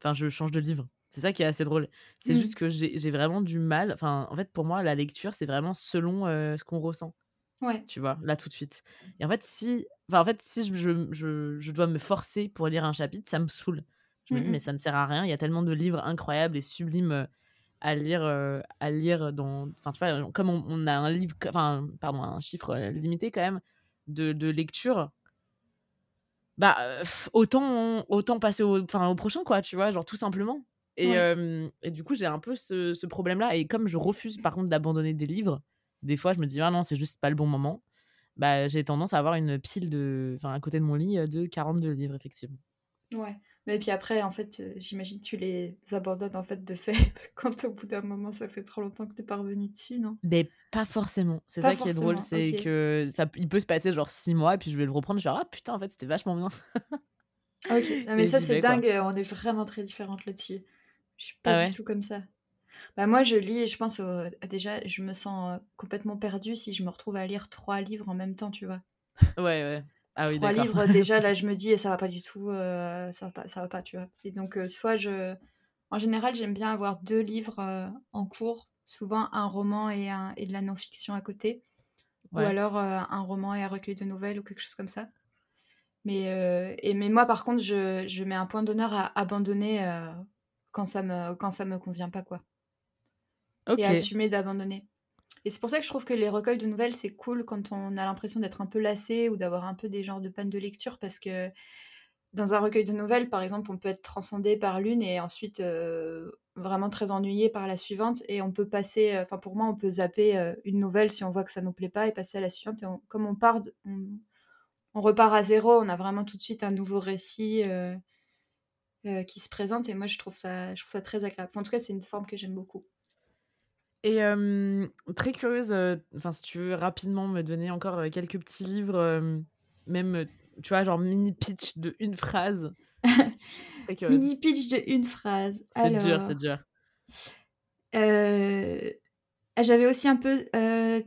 Enfin, je change de livre. C'est ça qui est assez drôle. C'est mmh. juste que j'ai vraiment du mal. Enfin, en fait, pour moi, la lecture, c'est vraiment selon ce qu'on ressent. Ouais. Tu vois, là tout de suite. Et en fait, si, enfin, en fait, si je, je, je, dois me forcer pour lire un chapitre, ça me saoule. Je me dis, mmh mais ça ne sert à rien. Il y a tellement de livres incroyables et sublimes à lire, à lire dans. Enfin, tu vois, comme on, a un livre, enfin, pardon, un chiffre limité quand même de, de lecture, bah, autant, autant passer au, au prochain, quoi, tu vois, genre tout simplement. Et, et du coup, j'ai un peu ce, ce problème-là. Et comme je refuse, par contre, d'abandonner des livres, des fois, je me dis, ah non, c'est juste pas le bon moment. Bah, j'ai tendance à avoir une pile de. Enfin, à côté de mon lit, de 42 livres, effectivement. Ouais. Mais puis après, en fait, j'imagine que tu les abandonnes en fait de fait quand au bout d'un moment, ça fait trop longtemps que t'es pas revenu dessus, non? Mais pas forcément. C'est ça qui est drôle, c'est que ça, il peut se passer genre six mois, et puis je vais le reprendre, je vais dire, ah putain, en fait, c'était vachement bien. ok, mais ça, c'est dingue, on est vraiment très différentes là-dessus. Je suis pas ah du tout comme ça. Bah moi, je lis et je pense déjà, je me sens complètement perdue si je me retrouve à lire trois livres en même temps, tu vois. Ouais, ouais. Ah oui, trois livres, déjà, là, je me dis, ça va pas du tout, ça, va pas, ça va pas, tu vois. Et donc, soit je. En général, j'aime bien avoir deux livres en cours, souvent un roman et, un, et de la non-fiction à côté, ou alors un roman et un recueil de nouvelles ou quelque chose comme ça. Mais, et, mais moi, par contre, je, je mets un point d'honneur à abandonner quand ça me quand ça me convient pas, quoi et assumer d'abandonner. Et c'est pour ça que je trouve que les recueils de nouvelles, c'est cool quand on a l'impression d'être un peu lassé ou d'avoir un peu des genres de panne de lecture parce que dans un recueil de nouvelles, par exemple, on peut être transcendé par l'une et ensuite euh, vraiment très ennuyé par la suivante. Et on peut passer, euh, enfin pour moi, on peut zapper euh, une nouvelle si on voit que ça nous plaît pas et passer à la suivante. Et comme on part, on, repart à zéro, on a vraiment tout de suite un nouveau récit qui se présente. Et moi, je trouve ça, je trouve ça très agréable. en tout cas, c'est une forme que j'aime beaucoup. Et très curieuse, enfin, si tu veux rapidement me donner encore quelques petits livres, même, tu vois, genre mini pitch de une phrase. mini pitch de une phrase. C'est dur, c'est dur. J'avais aussi un peu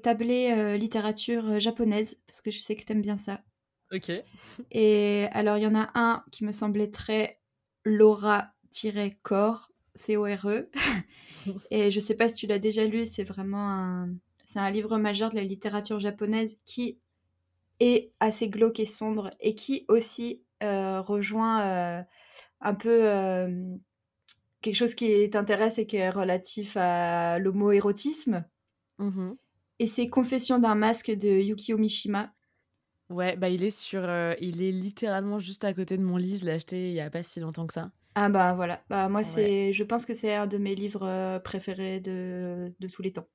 tablé littérature japonaise, parce que je sais que tu aimes bien ça. Ok. Et alors, il y en a un qui me semblait très Laura-Core, C-O-R-E. Et je sais pas si tu l'as déjà lu, c'est vraiment un, c'est un livre majeur de la littérature japonaise qui est assez glauque et sombre et qui aussi euh, rejoint euh, un peu euh, quelque chose qui t'intéresse et qui est relatif à l'homo-érotisme. Mmh et c'est Confession d'un masque de Yukio Mishima. Ouais, bah il est sur, il est littéralement juste à côté de mon lit. Je l'ai acheté il y a pas si longtemps que ça. Ah bah voilà, bah moi c'est, je pense que c'est un de mes livres euh, préférés de, de tous les temps.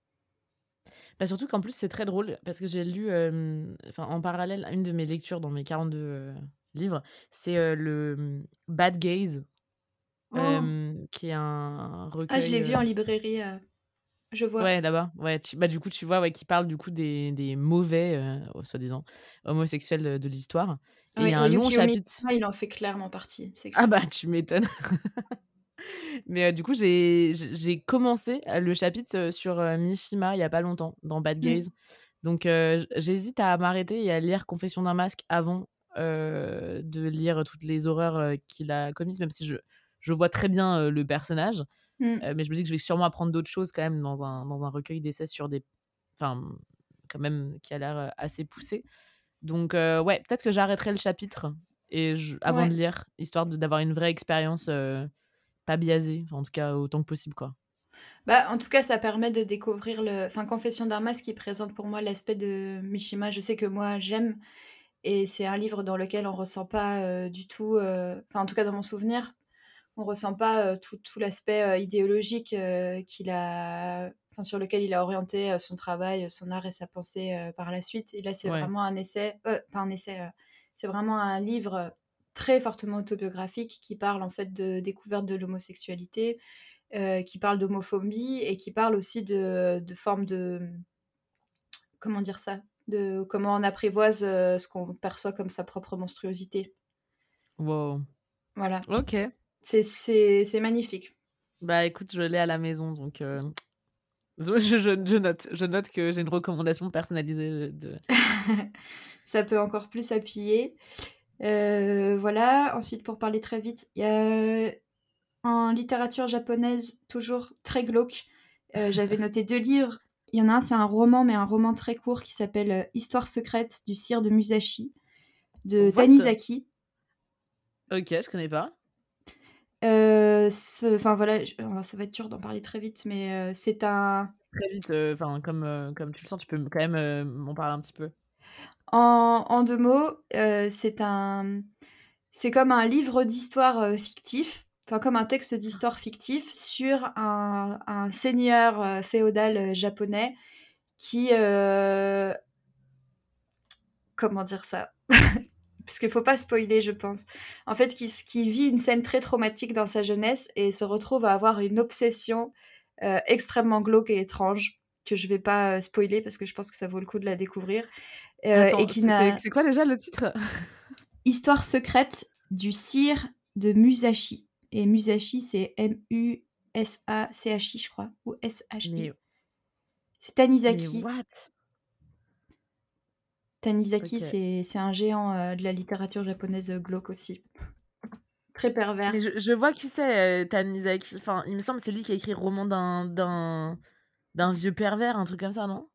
Bah surtout qu'en plus c'est très drôle parce que j'ai lu, enfin en parallèle, une de mes lectures dans mes 42 livres, c'est le Bad Gaze, oh! qui est un recueil. Ah je l'ai vu en librairie. Je vois. Ouais, là-bas. Ouais, bah, du coup, tu vois, ouais, qui parle du coup des, des mauvais, euh, soi-disant, homosexuels de, l'histoire. Et il y a un long chapitre. il en fait clairement partie. Ah bah, tu m'étonnes. Mais euh, du coup, j'ai commencé euh, le chapitre sur Mishima il y a pas longtemps, dans Bad mmh. Gaze. Donc, j'hésite à m'arrêter et à lire Confession d'un masque avant de lire toutes les horreurs qu'il a commises, même si je, je vois très bien le personnage. Mmh. Euh, mais je me dis que je vais sûrement apprendre d'autres choses quand même dans un, dans un recueil d'essais sur des. Enfin, quand même, qui a l'air euh, assez poussé. Donc, euh, ouais, peut-être que j'arrêterai le chapitre et avant de lire, histoire d'avoir une vraie expérience pas biaisée, en tout cas autant que possible, quoi. Bah, en tout cas, ça permet de découvrir le. Enfin, Confession d'Armas qui présente pour moi l'aspect de Mishima. Je sais que moi, j'aime. et c'est un livre dans lequel on ressent pas du tout, enfin en tout cas dans mon souvenir, on ressent pas tout, tout l'aspect idéologique qu'il a, enfin sur lequel il a orienté son travail, son art et sa pensée par la suite. Et là, c'est vraiment un essai, pas un essai, c'est vraiment un livre très fortement autobiographique qui parle en fait de découverte de l'homosexualité, qui parle d'homophobie et qui parle aussi de, de formes de comment dire ça de comment on apprivoise ce qu'on perçoit comme sa propre monstruosité. Wow. Voilà. Ok. C'est magnifique. Bah écoute, je l'ai à la maison, donc je, je, je, note. Je note que j'ai une recommandation personnalisée de... Ça peut encore plus appuyer. voilà. Ensuite, pour parler très vite, il y a en littérature japonaise, toujours très glauque. J'avais noté deux livres il y en a un, c'est un roman, mais un roman très court qui s'appelle euh, Histoire secrète du sire de Musashi de Tanizaki. Ok, je connais pas. Euh, enfin voilà, ça va être dur d'en parler très vite, mais euh, c'est un. Très vite, enfin comme, comme tu le sens, tu peux quand même m'en parler un petit peu. En, en deux mots, c'est un. C'est comme un livre d'histoire fictif enfin comme un texte d'histoire fictif sur un, seigneur euh, féodal euh, japonais qui euh, comment dire ça? parce qu'il faut pas spoiler je pense en fait qui, qui, vit une scène très traumatique dans sa jeunesse et se retrouve à avoir une obsession extrêmement glauque et étrange que je vais pas spoiler parce que je pense que ça vaut le coup de la découvrir et qui c'est quoi déjà le titre? Histoire secrète du sire de Musashi et Musashi, c'est M-U-S-A-C-H-I, je crois. Ou S-H-I. C'est Tanizaki. what? Tanizaki, c'est un géant euh, de la littérature japonaise euh, glauque aussi. Très pervers. je, vois qui c'est, euh, Tanizaki. Enfin, il me semble que c'est lui qui a écrit Roman d'un vieux pervers, un truc comme ça, non?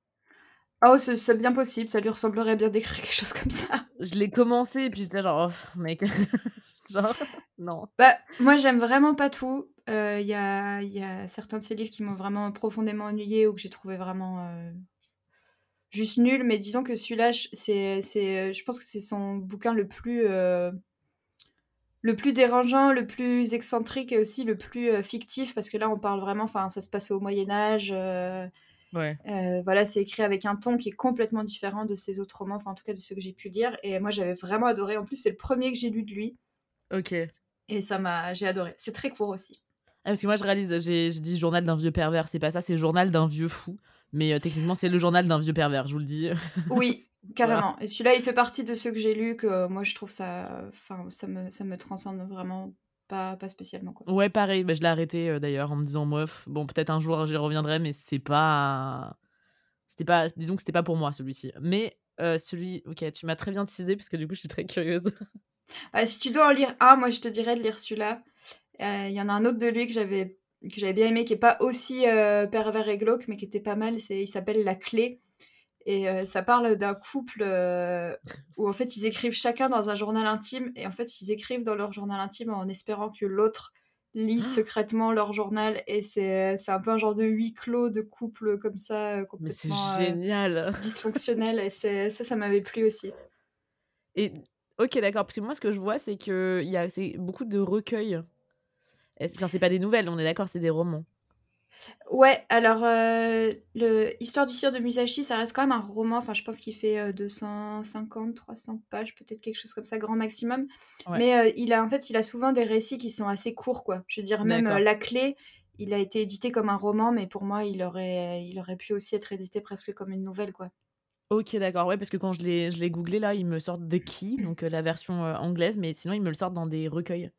Oh, c'est bien possible, ça lui ressemblerait bien d'écrire quelque chose comme ça. Je l'ai commencé et puis j'étais genre, oh, mec, genre, non. Bah, moi j'aime vraiment pas tout. Il euh, y, a, y, a, certains de ces livres qui m'ont vraiment profondément ennuyé ou que j'ai trouvé vraiment juste nul, mais disons que celui-là, c'est, je pense que c'est son bouquin le plus, euh, le plus dérangeant, le plus excentrique et aussi le plus fictif, parce que là on parle vraiment, enfin ça se passe au Moyen Âge. Euh, voilà, c'est écrit avec un ton qui est complètement différent de ses autres romans, enfin en tout cas de ceux que j'ai pu lire. Et moi j'avais vraiment adoré. En plus, c'est le premier que j'ai lu de lui. Ok. Et ça m'a, j'ai adoré. C'est très court aussi. Ah, parce que moi je réalise, j'ai dit journal d'un vieux pervers, c'est pas ça, c'est journal d'un vieux fou. Mais euh, techniquement, c'est le journal d'un vieux pervers, je vous le dis. oui, carrément. Et celui-là, il fait partie de ceux que j'ai lus que euh, moi je trouve ça, enfin ça me, ça me transcende vraiment pas, pas spécialement. Quoi. Ouais, pareil. Bah, je l'ai arrêté euh, d'ailleurs en me disant, meuf, bon, peut-être un jour j'y reviendrai, mais c'est pas. C'était pas. Disons que c'était pas pour moi celui-ci. Mais euh, celui. Ok, tu m'as très bien teasé parce que du coup, je suis très curieuse. Ah, si tu dois en lire un, moi je te dirais de lire celui-là. Il y en a un autre de lui que j'avais que j'avais bien aimé, qui est pas aussi pervers et glauque, mais qui était pas mal. Il s'appelle La Clé. Et euh, ça parle d'un couple euh, où en fait ils écrivent chacun dans un journal intime et en fait ils écrivent dans leur journal intime en espérant que l'autre lit ah. secrètement leur journal et c'est un peu un genre de huis clos de couple comme ça euh, complètement génial. dysfonctionnel et ça ça m'avait plu aussi. Et ok d'accord parce que moi ce que je vois c'est que il y a beaucoup de recueils. Enfin, c'est pas des nouvelles on est d'accord c'est des romans. Ouais, alors, euh, le Histoire du sire de Musashi, ça reste quand même un roman. Enfin, je pense qu'il fait, 250, euh, 300 pages, peut-être quelque chose comme ça, grand maximum. Mais, euh, il a en fait, il a souvent des récits qui sont assez courts, quoi. Je veux dire même, La Clé, il a été édité comme un roman, mais pour moi, il aurait il aurait pu aussi être édité presque comme une nouvelle, quoi. OK, d'accord. Ouais, parce que quand je l'ai je l'ai googlé là, il me sort The Key, donc, la version, anglaise, mais sinon, il me le sort dans des recueils.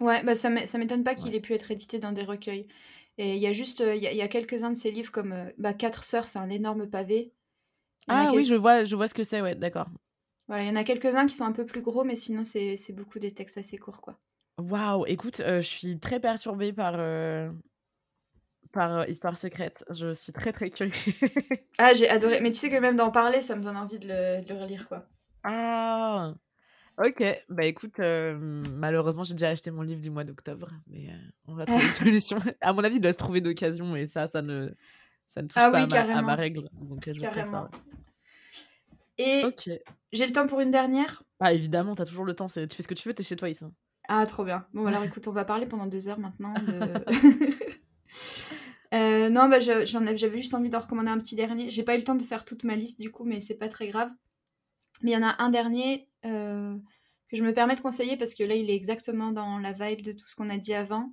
Ouais, bah, ça m'étonne pas qu'il ait pu être édité dans des recueils. Et il y a juste, il y a, quelques-uns de ces livres comme bah, Quatre sœurs, c'est un énorme pavé. Ah oui, je vois, je vois ce que c'est, ouais, d'accord. Voilà, il y en a quelques-uns qui sont un peu plus gros, mais sinon c'est beaucoup des textes assez courts, quoi. Waouh, écoute, je suis très perturbée par, par Histoire secrète. Je suis très très curieuse. ah, j'ai adoré. Mais tu sais que même d'en parler, ça me donne envie de le, de le relire, quoi. Ah Ok, bah écoute, malheureusement j'ai déjà acheté mon livre du mois d'octobre, mais on va trouver une solution. à mon avis, il doit se trouver d'occasion et ça, ça ne, ça ne touche ah pas à, ma, règle. Donc je vais faire ça. Et j'ai le temps pour une dernière? Ah, évidemment, t'as toujours le temps. Tu fais ce que tu veux, t'es chez toi ici. Ah, trop bien. Bon, alors écoute, on va parler pendant deux heures maintenant. Euh, non, bah, j'avais juste envie d'en recommander un petit dernier. J'ai pas eu le temps de faire toute ma liste du coup, mais c'est pas très grave. Mais il y en a un dernier euh, que je me permets de conseiller parce que là, il est exactement dans la vibe de tout ce qu'on a dit avant.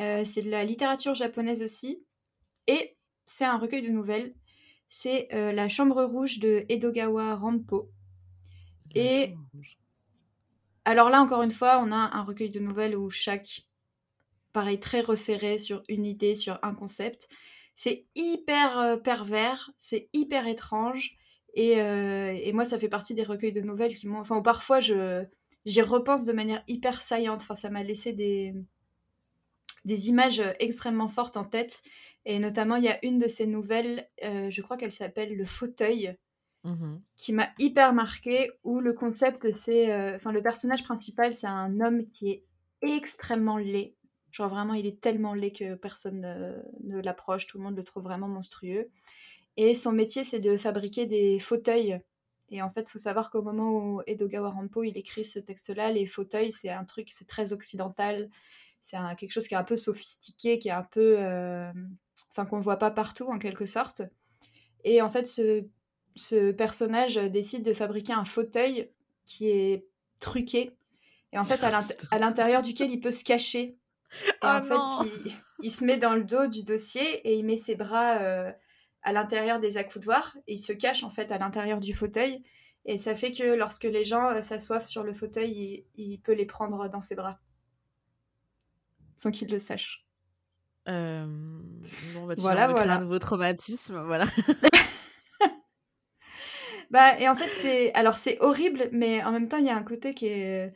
Euh, c'est de la littérature japonaise aussi. Et c'est un recueil de nouvelles. C'est La Chambre Rouge de Edogawa Rampo. et alors là, encore une fois, on a un recueil de nouvelles où chaque, pareil, très resserré sur une idée, sur un concept. C'est hyper pervers, c'est hyper étrange. Euh, et, moi, ça fait partie des recueils de nouvelles qui m'ont. Enfin, parfois, je, j'y repense de manière hyper saillante. Enfin, ça m'a laissé des, des images extrêmement fortes en tête. Et notamment, il y a une de ces nouvelles, euh, je crois qu'elle s'appelle Le fauteuil, mmh qui m'a hyper marqué. Où le concept, c'est. Euh, enfin, le personnage principal, c'est un homme qui est extrêmement laid. Genre, vraiment, il est tellement laid que personne ne l'approche. Tout le monde le trouve vraiment monstrueux. Et son métier, c'est de fabriquer des fauteuils. Et en fait, il faut savoir qu'au moment où Edogawa Rampo il écrit ce texte-là, les fauteuils, c'est un truc, c'est très occidental. C'est quelque chose qui est un peu sophistiqué, qui est un peu. Euh, enfin, qu'on ne voit pas partout, en quelque sorte. Et en fait, ce, ce personnage décide de fabriquer un fauteuil qui est truqué. Et en fait, à l'intérieur duquel il peut se cacher. Et oh en fait, il, se met dans le dos du dossier et il met ses bras. Euh, à l'intérieur des accoudoirs et il se cache en fait à l'intérieur du fauteuil. Et ça fait que lorsque les gens euh, s'assoivent sur le fauteuil, il, peut les prendre dans ses bras sans qu'ils le sachent. Euh... Bon, bah, voilà, voilà. un nouveau traumatisme, voilà. bah, et en fait, c'est alors c'est horrible, mais en même temps, il y a un côté qui est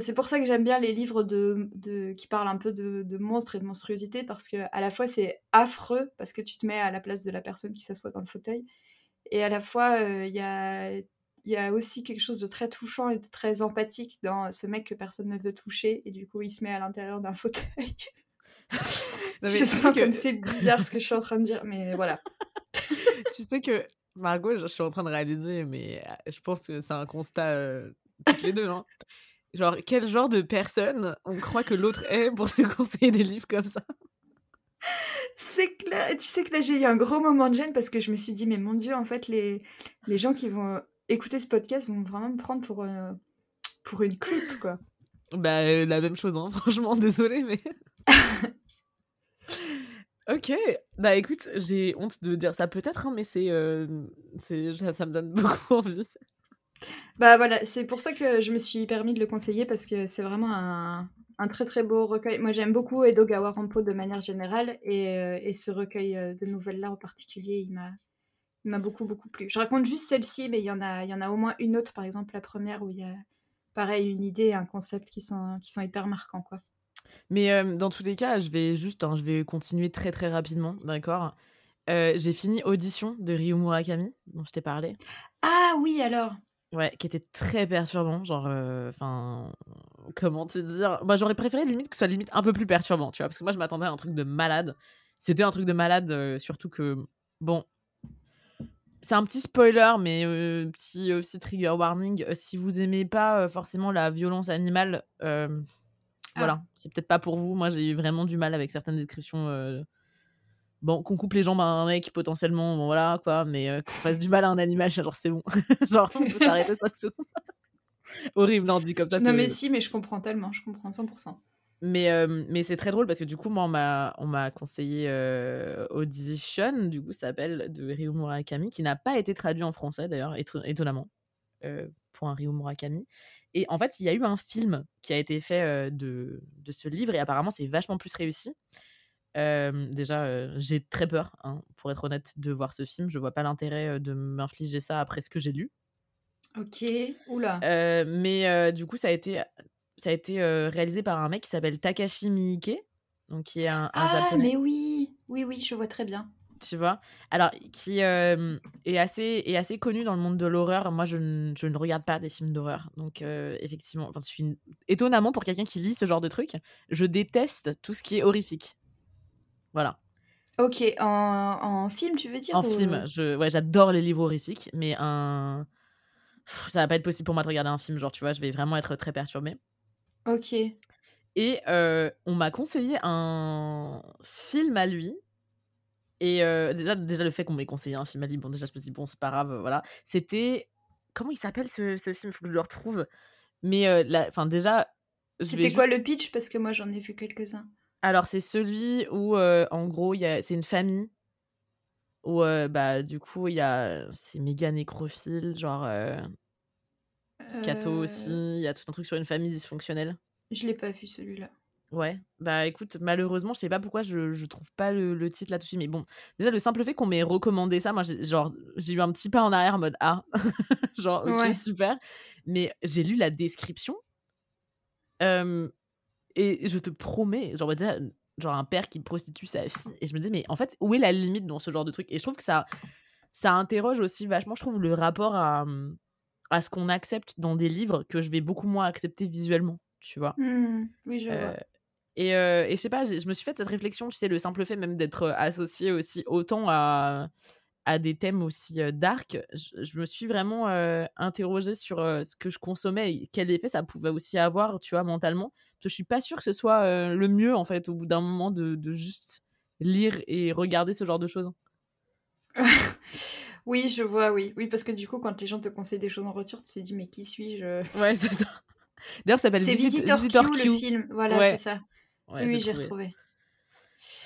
c'est pour ça que j'aime bien les livres de, qui parlent un peu de, monstres et de monstruosité, parce que à la fois c'est affreux, parce que tu te mets à la place de la personne qui s'assoit dans le fauteuil, et à la fois euh, il y, a, y, a, aussi quelque chose de très touchant et de très empathique dans ce mec que personne ne veut toucher, et du coup il se met à l'intérieur d'un fauteuil. je sens que... comme c'est bizarre ce que je suis en train de dire, mais voilà. tu sais que Margot, je suis en train de réaliser, mais euh, je pense que c'est un constat euh, toutes les deux, hein. Genre, quel genre de personne on croit que l'autre est pour se conseiller des livres comme ça? C'est clair. Tu sais que là, j'ai eu un gros moment de gêne parce que je me suis dit, mais mon Dieu, en fait, les, les gens qui vont écouter ce podcast vont vraiment me prendre pour, euh, pour une creep, quoi. Bah, euh, la même chose, hein. franchement, désolée, mais. ok, bah écoute, j'ai honte de dire ça peut-être, hein, mais c'est, euh, ça, ça, me donne beaucoup envie. Bah voilà, c'est pour ça que je me suis permis de le conseiller parce que c'est vraiment un, très très beau recueil. Moi j'aime beaucoup Edogawa Rampo de manière générale et, euh, ce recueil euh, de nouvelles-là en particulier, il m'a, m'a beaucoup beaucoup plu. Je raconte juste celle-ci, mais il y, en a, il y en a au moins une autre, par exemple la première où il y a pareil une idée, un concept qui sont, qui sont hyper marquants quoi. Mais euh, dans tous les cas, je vais juste, hein, je vais continuer très très rapidement, d'accord? J'ai fini Audition de Ryu Murakami, dont je t'ai parlé. Ah oui alors Ouais, qui était très perturbant, genre, euh, enfin, comment te dire? Moi, j'aurais préféré limite que ce soit limite un peu plus perturbant, tu vois, parce que moi, je m'attendais à un truc de malade. C'était un truc de malade, euh, surtout que, bon, c'est un petit spoiler, mais euh, petit aussi trigger warning. si vous aimez pas forcément la violence animale, ah. voilà, c'est peut-être pas pour vous. Moi, j'ai eu vraiment du mal avec certaines descriptions bon, qu'on coupe les jambes à un mec potentiellement, bon voilà quoi, mais euh, qu'on fasse du mal à un animal, genre c'est bon. genre on peut s'arrêter 5 secondes. Horrible, on dit comme ça. Non mais si, mais je comprends tellement, je comprends 100%. Mais, euh, mais c'est très drôle parce que du coup, moi, on m'a conseillé euh, Audition, du coup, ça s'appelle, de Ryu Murakami, qui n'a pas été traduit en français d'ailleurs, étonnamment, pour un Ryu Murakami. Et en fait, il y a eu un film qui a été fait de, de ce livre et apparemment, c'est vachement plus réussi déjà, j'ai très peur, hein, pour être honnête, de voir ce film. Je vois pas l'intérêt de m'infliger ça après ce que j'ai lu. Ok, oula. mais du coup, ça a été, ça a été réalisé par un mec qui s'appelle Takashi Miike, donc qui est un, un ah, mais oui, oui, oui, je vois très bien. Tu vois? Alors, qui est, assez, est assez connu dans le monde de l'horreur. Moi, je, je, ne regarde pas des films d'horreur. Donc, effectivement, je suis étonnamment pour quelqu'un qui lit ce genre de truc, je déteste tout ce qui est horrifique. Voilà. Ok, en, film, tu veux dire En film, je, ouais, j'adore les livres horrifiques, mais un, ça va pas être possible pour moi de regarder un film, genre, tu vois, je vais vraiment être très perturbée. Ok. Et euh, on m'a conseillé un film à lui. Et euh, déjà, déjà, le fait qu'on m'ait conseillé un film à lui, bon, déjà, je me suis dit, bon, c'est pas grave, voilà. C'était. Comment il s'appelle ce, ce film? Il faut que je le retrouve. Mais, euh, enfin, déjà. C'était quoi le pitch? Parce que moi, j'en ai vu quelques-uns. Alors, c'est celui où, en gros, c'est une famille. Où, bah, du coup, il y a. C'est méga nécrophile, genre. Scato aussi. Il y a tout un truc sur une famille dysfonctionnelle. Je l'ai pas vu celui-là. Ouais, bah écoute, malheureusement, je sais pas pourquoi je, je trouve pas le, titre là-dessus, mais bon, déjà le simple fait qu'on m'ait recommandé ça, moi, genre, j'ai eu un petit pas en arrière en mode Ah, genre, ok, super. Mais j'ai lu la description, et je te promets, genre, déjà, genre un père qui prostitue sa fille, et je me dis, mais en fait, où est la limite dans ce genre de truc? Et je trouve que ça, ça interroge aussi vachement, je trouve, le rapport à, à ce qu'on accepte dans des livres que je vais beaucoup moins accepter visuellement tu vois? Mmh. oui, je vois. Et, et je sais pas, je me suis fait cette réflexion, tu sais, le simple fait même d'être associé aussi autant à, à des thèmes aussi dark, je, me suis vraiment interrogée sur ce que je consommais et quel effet ça pouvait aussi avoir, tu vois, mentalement. Parce que je suis pas sûre que ce soit le mieux, en fait, au bout d'un moment, de, de, juste lire et regarder ce genre de choses. oui, je vois, oui. Oui, parce que du coup, quand les gens te conseillent des choses en retour, tu te dis, mais qui suis-je? Ouais, c'est ça. D'ailleurs, ça s'appelle Visitor, Visitor Q, le film. Voilà, c'est ça. oui, j'ai retrouvé.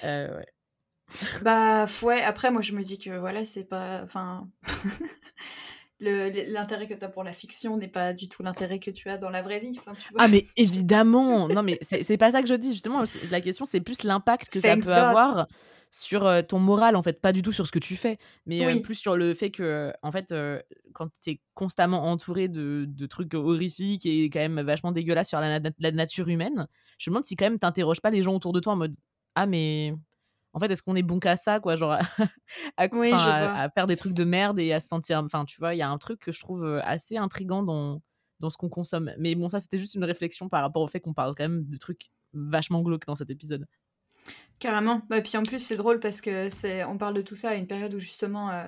Euh, ouais. Bah, ouais, après, moi, je me dis que voilà, c'est pas. Enfin. L'intérêt que tu as pour la fiction n'est pas du tout l'intérêt que tu as dans la vraie vie. Enfin, tu vois. Ah, mais évidemment Non, mais c'est pas ça que je dis. Justement, la question, c'est plus l'impact que ça peut avoir sur ton moral, en fait, pas du tout sur ce que tu fais, mais plus sur le fait que, en fait, quand tu es constamment entouré de, de, trucs horrifiques et quand même vachement dégueulasses sur la, nature humaine, je me demande si quand même t'interroges pas les gens autour de toi en mode Ah, mais en fait, est-ce qu'on est bon qu'à ça, quoi, genre à, à, faire des trucs de merde et à se sentir. Enfin, tu vois, il y a un truc que je trouve assez intrigant dans, dans ce qu'on consomme. Mais bon, ça, c'était juste une réflexion par rapport au fait qu'on parle quand même de trucs vachement glauques dans cet épisode. Carrément. Bah, puis en plus, c'est drôle parce que c'est, on parle de tout ça à une période où justement. Euh,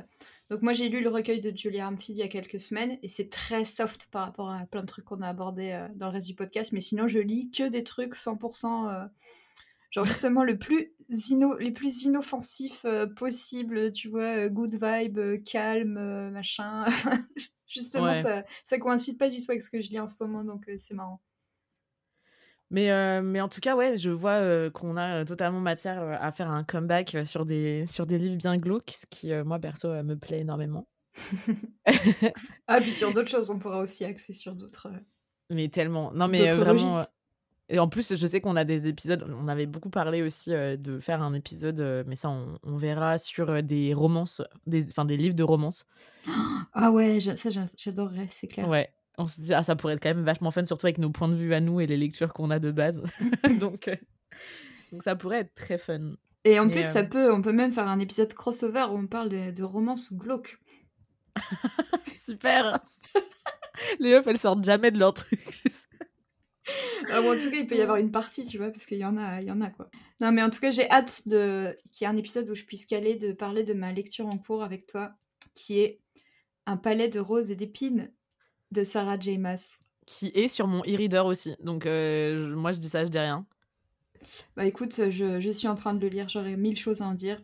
donc moi, j'ai lu le recueil de Julia Armfield il y a quelques semaines et c'est très soft par rapport à plein de trucs qu'on a abordés euh, dans le reste du podcast. Mais sinon, je lis que des trucs 100%. Euh, genre justement le plus les plus inoffensifs possible, tu vois, good vibe, calme, machin. justement, ça, ça coïncide pas du tout avec ce que je lis en ce moment, donc c'est marrant. Mais, euh, mais en tout cas, ouais, je vois euh, qu'on a euh, totalement matière à faire un comeback sur des, sur des livres bien glauques, ce qui, moi, perso, me plaît énormément. ah, puis sur d'autres choses, on pourra aussi axer sur d'autres. Mais tellement. Non, mais vraiment. Et en plus, je sais qu'on a des épisodes, on avait beaucoup parlé aussi de faire un épisode, mais ça, on, on verra sur des romances, des, enfin des livres de romances. Ah ouais, ça j'adorerais, c'est clair. Ouais, on se dit, ah, ça pourrait être quand même vachement fun, surtout avec nos points de vue à nous et les lectures qu'on a de base. donc, euh, donc, ça pourrait être très fun. Et en plus, ça euh, peut, on peut même faire un épisode crossover où on parle de, de romances glauques. Super Les meufs, elles sortent jamais de leur truc. Ah, en tout cas, il peut y avoir une partie, tu vois, parce qu'il y en a, il y en a quoi. Non, mais en tout cas, j'ai hâte de qu'il y ait un épisode où je puisse caler de parler de ma lecture en cours avec toi, qui est un palais de roses et d'épines de Sarah J. Maas. Qui est sur mon e-reader aussi. Donc, euh, moi, je dis ça, je dis rien. Bah écoute, je, suis en train de le lire, j'aurais mille choses à en dire.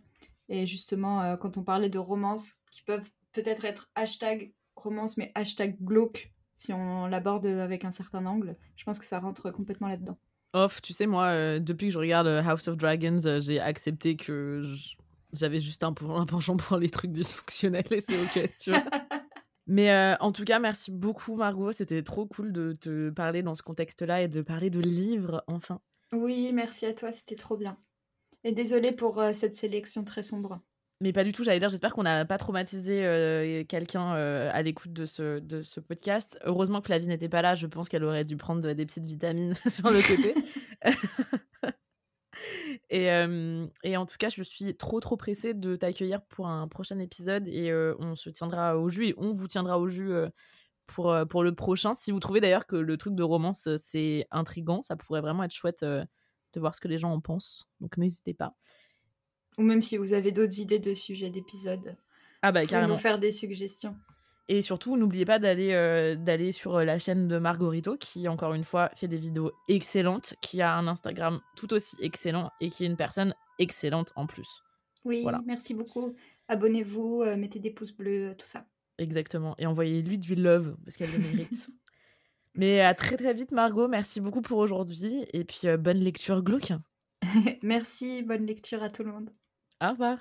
Et justement, euh, quand on parlait de romances, qui peuvent peut-être être hashtag romance, mais hashtag glauque, si on l'aborde avec un certain angle, je pense que ça rentre complètement là-dedans. Off, tu sais, moi, euh, depuis que je regarde House of Dragons, j'ai accepté que j'avais juste un, un penchant pour les trucs dysfonctionnels et c'est ok, tu vois. Mais euh, en tout cas, merci beaucoup Margot. C'était trop cool de te parler dans ce contexte-là et de parler de livres, enfin. Oui, merci à toi, c'était trop bien. Et désolée pour euh, cette sélection très sombre. Mais pas du tout, j'allais dire, j'espère qu'on n'a pas traumatisé euh, quelqu'un à l'écoute de ce, de ce podcast. Heureusement que Flavie n'était pas là, je pense qu'elle aurait dû prendre des petites vitamines sur le côté. Et, et, en tout cas, je suis trop trop pressée de t'accueillir pour un prochain épisode et on se tiendra au jus et on vous tiendra au jus pour, pour le prochain. Si vous trouvez d'ailleurs que le truc de romance c'est intrigant, ça pourrait vraiment être chouette de voir ce que les gens en pensent. Donc n'hésitez pas. Ou même si vous avez d'autres idées de sujets d'épisodes. Ah bah carrément. nous faire des suggestions. Et surtout, n'oubliez pas d'aller d'aller sur la chaîne de Margorito, qui, encore une fois, fait des vidéos excellentes, qui a un Instagram tout aussi excellent et qui est une personne excellente en plus. Oui, merci beaucoup. Abonnez-vous, mettez des pouces bleus, tout ça. Exactement. Et envoyez-lui du love, parce qu'elle le mérite. Mais à très très vite, Margot. Merci beaucoup pour aujourd'hui. Et puis, bonne lecture glauque. merci, bonne lecture à tout le monde. Au revoir.